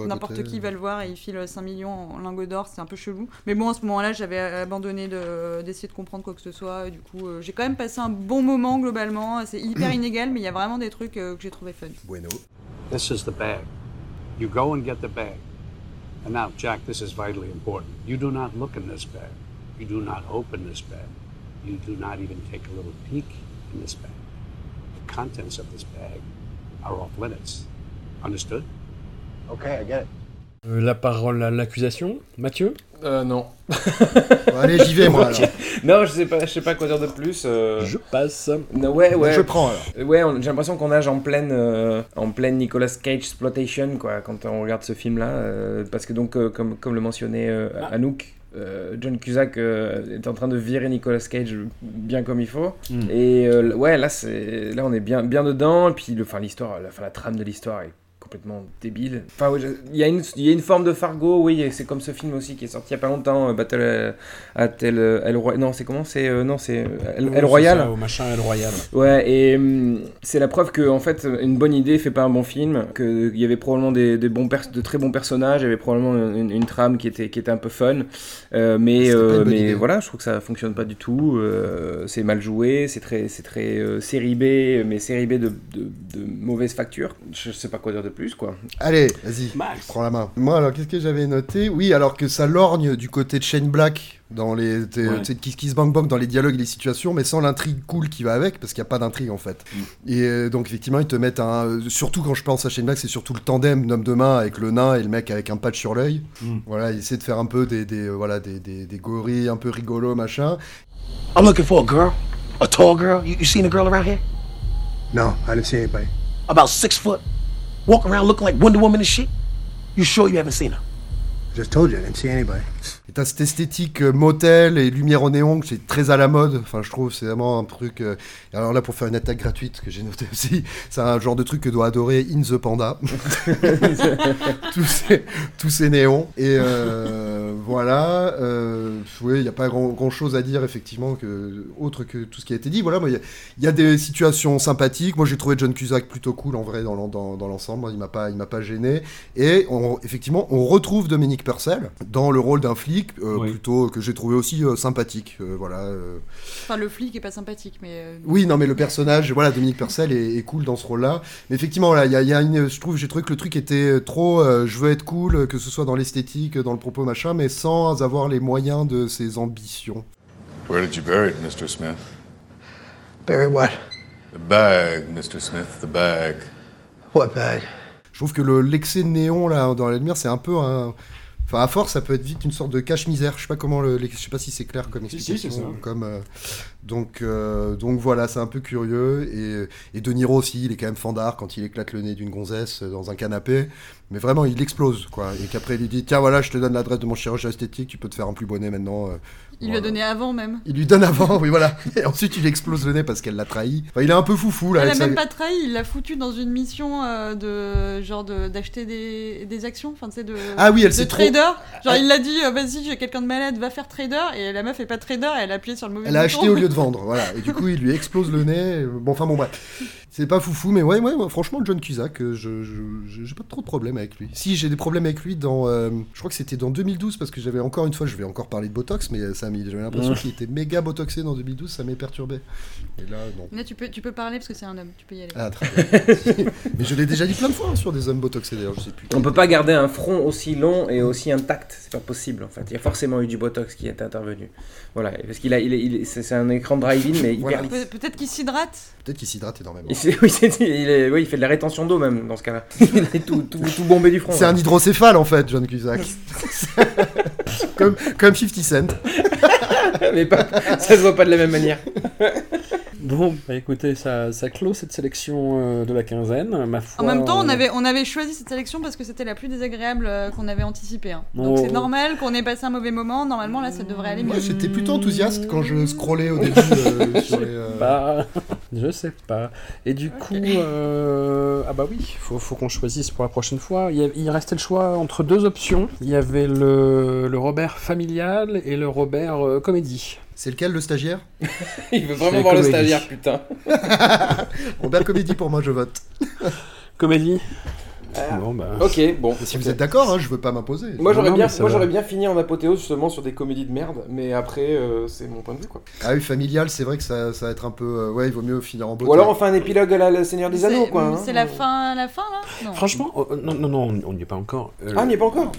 n'importe qui va le voir et il file 5 millions en lingots d'or, c'est un peu chelou. Mais bon, à ce moment-là, j'avais abandonné de- d'essayer de, comprendre quoi que ce soit. Et du coup, j'ai quand même passé un bon moment globalement. C'est hyper inégal, mais il y a vraiment des trucs euh, que j'ai trouvé fun. Bueno. This is the bag. You go and get the bag. And now, Jack, this is vitally important. You do not look in this bag. You do not open this bag. You do not even take a little peek in this bag. The contents of this bag are off limits. Understood? Okay, I get it. Euh, la parole à l'accusation, Mathieu? Euh, non. Bon, allez, j'y vais, moi, alors. Non, je sais pas, je sais pas quoi dire de plus. euh. Je passe. Non, ouais, ouais. Je prends, alors. Ouais, on- j'ai l'impression qu'on nage en pleine, euh, en pleine Nicolas Cage exploitation, quoi, quand on regarde ce film-là. euh, parce que donc, euh, comme, comme le mentionnait euh, Anouk, euh, John Cusack euh, est en train de virer Nicolas Cage bien comme il faut. Mm. Et euh, ouais, là, c'est, là, on est bien, bien dedans. Et puis, le- enfin, l'histoire, la, enfin, la trame de l'histoire est complètement débile. Enfin, il y, a une- il y a une forme de Fargo, oui, c'est comme ce film aussi qui est sorti il y a pas longtemps, euh, Battle à Tel El Royal. Non, c'est comment C'est euh, non, c'est euh, El, El c'est Royal. ça, au machin El Royal. Ouais, et hum, c'est la preuve que en fait, une bonne idée fait pas un bon film. Qu'il y avait probablement des, des bons pers- de très bons personnages, il y avait probablement une, une trame qui était qui était un peu fun, Euh, mais euh, mais idée. voilà, je trouve que ça fonctionne pas du tout. Euh, c'est mal joué, c'est très c'est très euh, série B, mais série B de, de, de mauvaise facture. Je sais pas quoi dire de plus, quoi. Allez, vas-y, prends la main. Moi, alors, qu'est-ce que j'avais noté? Oui, alors que ça lorgne du côté de Shane Black dans les t'es- Ouais. Kiss Kiss Bang Bang dans les dialogues et les situations, mais sans l'intrigue cool qui va avec, parce qu'il n'y a pas d'intrigue en fait. Et euh, donc effectivement, ils te mettent un, euh, surtout quand je pense à Shane Black, c'est surtout le tandem homme de main avec le nain et le mec avec un patch sur l'œil. Mm. Voilà, il essaie de faire un peu des, des, euh, voilà des, des, des gorilles un peu rigolos machin. I'm looking for a girl, a tall girl. You, you seen a girl around here? No, I didn't see anybody. About six foot, walking around looking like Wonder Woman and shit. You sure you haven't seen her? I Just told you I didn't see anybody. T'as cette esthétique euh, motel et lumière au néon, c'est très à la mode. Enfin, je trouve, c'est vraiment un truc. euh, Alors là, pour faire une attaque gratuite que j'ai noté aussi, c'est un genre de truc que doit adorer In the Panda. tous, ces, tous ces néons. Et euh, voilà. Euh, oui, il n'y a pas grand, grand chose à dire, effectivement, que, autre que tout ce qui a été dit. Voilà, il y a- il y, a des situations sympathiques. Moi, j'ai trouvé John Cusack plutôt cool, en vrai, dans, l'en- dans, dans l'ensemble. Moi, Il m'a pas, il m'a pas gêné. Et on- effectivement, on retrouve Dominique Purcell dans le rôle d'un flic, euh, plutôt que j'ai trouvé aussi euh, sympathique. Euh, voilà. euh. Enfin, le flic est pas sympathique, mais. euh, Oui, non, mais le personnage, voilà, Dominique Purcell est, est cool dans ce rôle-là. Mais effectivement, là, il y a, il y a une, je trouve, j'ai trouvé que le truc était trop, euh, je veux être cool, que ce soit dans l'esthétique, dans le propos, machin, mais sans avoir les moyens de ses ambitions. Where did you bury it, Mr. Smith? Barry, what? The bag, Mr. Smith, the bag. What bag? Je trouve que le- l'excès de néon là dans la lumière, c'est un peu un. Enfin, à force, ça peut être vite une sorte de cache-misère. Je sais pas comment le, je sais pas si c'est clair comme explication. si. Comme euh, donc, euh, donc voilà, c'est un peu curieux. Et, et De Niro aussi, il est quand même fandard quand il éclate le nez d'une gonzesse dans un canapé. Mais vraiment, il explose quoi. Et qu'après, il lui dit tiens voilà, je te donne l'adresse de mon chirurgien esthétique, tu peux te faire un plus nez maintenant. euh. Il lui a donné avant même. Il lui donne avant, oui voilà. Et ensuite, il explose le nez parce qu'elle l'a trahi. Enfin, il est un peu foufou là. Elle a avec sa- même pas trahi, il l'a foutu dans une mission euh, de genre de- d'acheter des, des actions, enfin tu sais de Ah oui, elle de trop- trader. Genre Elle- il l'a dit vas-y j'ai quelqu'un de malade va faire trader et la meuf est pas trader elle a appuyé sur le mauvais Elle a acheté au lieu de vendre, voilà. Et du coup, il lui explose le nez. Bon, enfin, bon, bref. C'est pas foufou, mais ouais, ouais, ouais, franchement, John Cusack, euh, je, j'ai pas trop de problèmes avec lui. Si, j'ai des problèmes avec lui dans. euh, je crois que c'était dans 2012, parce que j'avais encore une fois, je vais encore parler de Botox, mais euh, ça m'a- j'avais l'impression qu'il était méga botoxé dans 2012, ça m'est perturbé. Et là, non. Là tu peux tu peux parler parce que c'est un homme, tu peux y aller. Ah, très bien. mais je l'ai déjà dit plein de fois hein, sur des hommes botoxés, d'ailleurs, je sais plus. On peut pas garder un front aussi long et aussi intact, c'est pas possible en fait. Il y a forcément eu du botox qui est intervenu. Voilà, parce qu'il a, il est- il est- c'est un écran drive-in mais hyper. Pe- Peut-être qu'il s'hydrate. Peut-être qu'il s'hydrate énormément. Il, oui, c'est- il est- oui, il fait de la rétention d'eau même dans ce cas-là. Il est tout, tout, tout bombé du front. C'est un hydrocéphale, en fait, John Cusack. comme, comme 50 Cent. mais pas, ça se voit pas de la même manière. Bon, bah écoutez, ça, ça clôt cette sélection euh, de la quinzaine. Ma foi, En même temps, on euh, avait, on avait choisi cette sélection parce que c'était la plus désagréable euh, qu'on avait anticipée. hein. Donc Oh. c'est normal qu'on ait passé un mauvais moment. Normalement, là, ça devrait aller mieux. Ouais, j'étais plutôt enthousiaste quand je scrollais au début euh, sur les. euh, Bah, je sais pas. Et du coup, euh, ah bah oui, faut, faut qu'on choisisse pour la prochaine fois. Il, y a- il restait le choix entre deux options. Il y avait le, le Robert familial et le Robert euh, comédie. C'est lequel le stagiaire Il veut vraiment voir le stagiaire, putain. Robert Comédie pour moi, je vote. Comédie Bon bah. Ok, bon. Si vous êtes d'accord, hein, je veux pas m'imposer. Moi j'aurais bien, moi j'aurais bien fini en apothéose justement sur des comédies de merde, mais après euh, c'est mon point de vue quoi. Ah oui, familial, c'est vrai que ça, ça va être un peu. euh, ouais, il vaut mieux finir en beauté. Ou alors on fait un épilogue à la, la Seigneur des Anneaux C'est- quoi. hein. C'est la fin, la fin là? Non. Franchement, oh, non, non, non, on n'y est pas encore. Euh, Ah, on n'y est pas encore?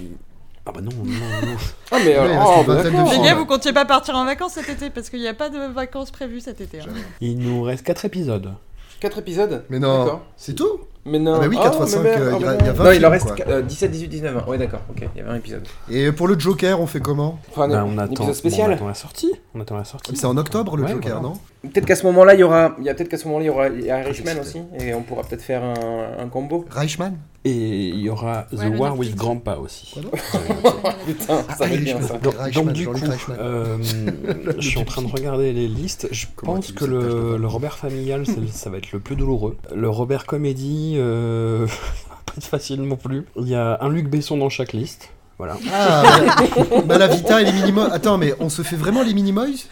Ah bah non, non, non. Ah mais Ouais, euh, oh, une bah. Les gars, vous comptiez pas partir en vacances cet été parce qu'il n'y a pas de vacances prévues cet été. hein. Il nous reste 4 épisodes. 4 épisodes Mais non, c'est tout Mais non. Ah bah oui, 4 fois mais 5, merde, euh, il y a- non. il y a 20 Non, il en reste quoi. euh, 17, 18, 19, 20. Ouais d'accord, ok, il y avait un épisode. Et pour le Joker, on fait comment? Enfin, Bah, on attend, spécial. bon, on attend la sortie. On attend la sortie. C'est en octobre le Ouais, Joker, voilà. non? Peut-être qu'à ce moment-là, il y aura, il y a peut-être qu'à ce moment-là, il y aura Irishman aussi, et on pourra peut-être faire un, un combo. Reichman Et il y aura The Ouais, War with. Grandpa aussi. Putain, ça va être bien ça. Donc, Reichman, donc, du coup, Reichman. euh, je suis en train de regarder les listes. Je Comment pense que le, Robert familial, ça va être le plus douloureux. Le Robert comédie, euh, pas facile non plus. Il y a un Luc Besson dans chaque liste. Voilà. Ah, ouais. Malavita et les Minimoys. Attends, mais on se fait vraiment les Minimoys?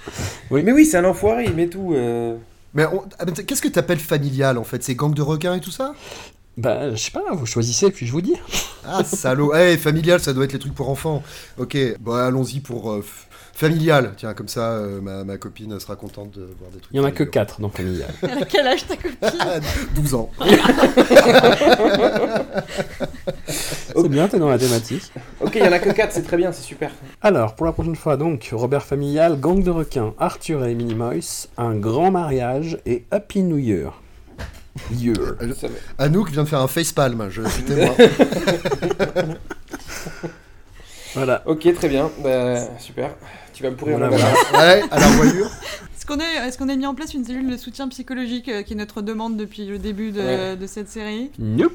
Oui. Mais oui, c'est un enfoiré, il met tout. euh. Mais on- ah, mais qu'est-ce que t'appelles familial en fait? C'est gang de requins et tout ça? Bah, je sais pas, vous choisissez puis je vous dis. Ah, salaud. Eh, familial, ça doit être les trucs pour enfants. Ok, bon, allons-y pour euh, familial. Tiens, comme ça, euh, ma, ma copine sera contente de voir des trucs. Il y en a que 4 dans Familial. Elle a quel âge ta copine? 12 ans. C'est bien, t'es dans la thématique. Ok, il y en a que 4, c'est très bien, c'est super. Alors, pour la prochaine fois, donc, Robert Familial, Gang de requins, Arthur et Minimoys, Un grand mariage et Happy New Year. Year. Anouk vient de faire un facepalm, je suis témoin. Voilà. Ok, très bien, bah, super. Tu vas me pourrir Voilà, la voilà. Ouais, à la voilure. Est-ce qu'on a, est-ce qu'on a mis en place une cellule de soutien psychologique euh, qui est notre demande depuis le début de, Ouais. de cette série Nope.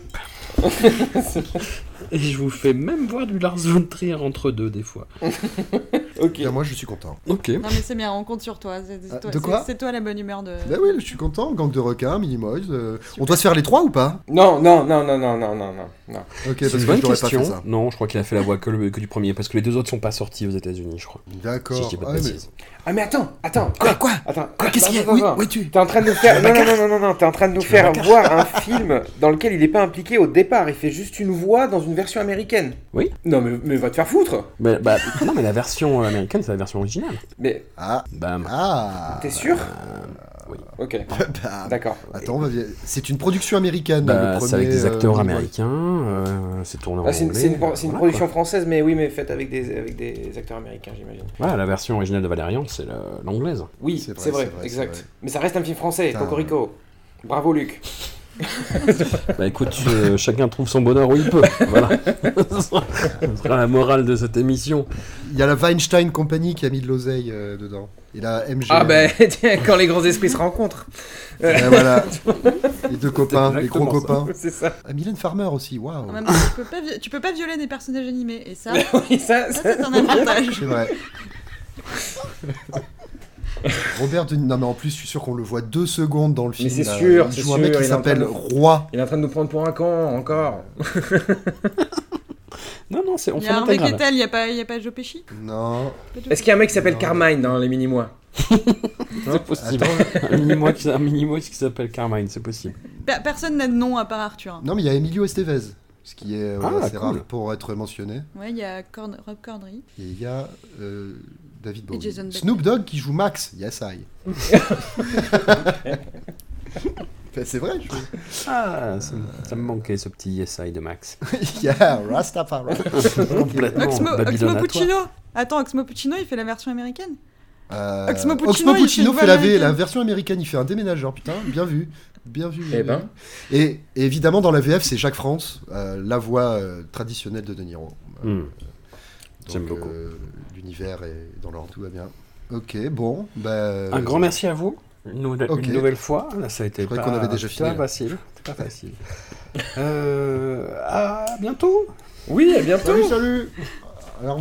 et je vous fais même voir du Lars von Trier entre deux, des fois. ok. moi, je suis content. Ok. Non mais c'est bien, on compte sur toi. C'est, c'est Ah, toi, de quoi? c'est- c'est toi la bonne humeur de. Bah oui, je suis content. Gang de requins, Minimoys. euh, On doit se faire les trois ou pas? Non, non, non, non, non, non, non, non, non. Ok, C'est parce une que bonne je n'aurais pas question. fait ça. Non, je crois qu'il a fait la voix que, le- que du premier, parce que les deux autres sont pas sortis aux États-Unis, je crois. D'accord. Si je dis pas de Ah, mais- bêtises. Ah mais attends, attends, quoi, quoi? Attends, Quoi, qu'est-ce qu'il y a attends, Oui, oui, tu- T'es en train de nous faire, non, non, non, non, non, non, t'es en train de nous faire voir un film dans lequel il est pas impliqué au départ. Il fait juste une voix dans une version américaine. Oui. Non mais, mais va te faire foutre. Mais, bah, non, mais la version américaine, c'est la version originale. Mais Ah. Bam. Ah. t'es sûr? Oui. Ok. Bah, D'accord. Attends, vas-y. c'est une production américaine. Bah, le c'est avec des euh, acteurs américains, euh, c'est tourné en Ah, c'est une, anglais. c'est une- c'est une voilà, production quoi. française, mais oui, mais faite avec des, avec des acteurs américains, j'imagine. Voilà, la version originale de Valérian, c'est l'anglaise. Oui, C'est vrai, c'est vrai, c'est vrai, exact. c'est vrai. Mais ça reste un film français, Putain. Cocorico. Bravo Luc. Bah écoute, euh, chacun trouve son bonheur où il peut. Voilà. Ce sera ce sera la morale de cette émission. Il y a la Weinstein Company qui a mis de l'oseille euh, dedans. Et la MGM. Ah ben, tiens, quand les grands esprits se rencontrent. Et voilà. Les deux copains, les gros ça. copains. C'est ça. Ah, Mylène Farmer aussi, waouh. Temps, tu peux pas, vi- tu peux pas violer des personnages animés et ça, oui, ça, ça, c'est un avantage. C'est vrai. Robert De Non, mais en plus, je suis sûr qu'on le voit deux secondes dans le film. Mais c'est sûr, Il joue un mec qui il est en train s'appelle de- Roi. Il est en train de nous prendre pour un con, encore. Non, non, c'est on Il y fait a Harvey l'intégrale. Keitel, il y a pas, il y a pas Joe Pesci Non. Est-ce qu'il y a un mec qui s'appelle Carmine dans les mini-mois C'est possible. un mini-mois qui, un mini-mois qui s'appelle Carmine, c'est possible. Per- Personne n'a de nom à part Arthur. Non, mais il y a Emilio Estevez. Ce qui est voilà, Ah, assez cool. rare pour être mentionné. Ouais, il y a Cord- Rob Corddry. Et il y a euh, David Bowie. Jason Bateman. Snoop Dogg qui joue Max. Yes, I. Ben, c'est vrai. Je... Ah, ça, me- ça me manquait ce petit yes I de Max. yeah, Rastafari. Complètement. Oxmo, Oxmo. Puccino Attends, Oxmo Puccino, il fait la version américaine Euh, Oxmo Puccino, Oxmo fait Puccino la, v- américaine. la version américaine, il fait un déménageur, putain, bien vu. Bien vu. Eh ben. Et, et évidemment, dans la VF, c'est Jacques France, euh, la voix euh, traditionnelle de De Niro. Euh, Hmm. J'aime beaucoup. euh, L'univers est dans l'ordre, tout va bien. Ok, bon. Bah, Un grand merci à vous. Une, nouvelle fois. Ça a été pas, qu'on avait déjà fini. Hein. Facile. Pas facile. Euh, à bientôt. Oui, à bientôt. Salut, salut. Alors,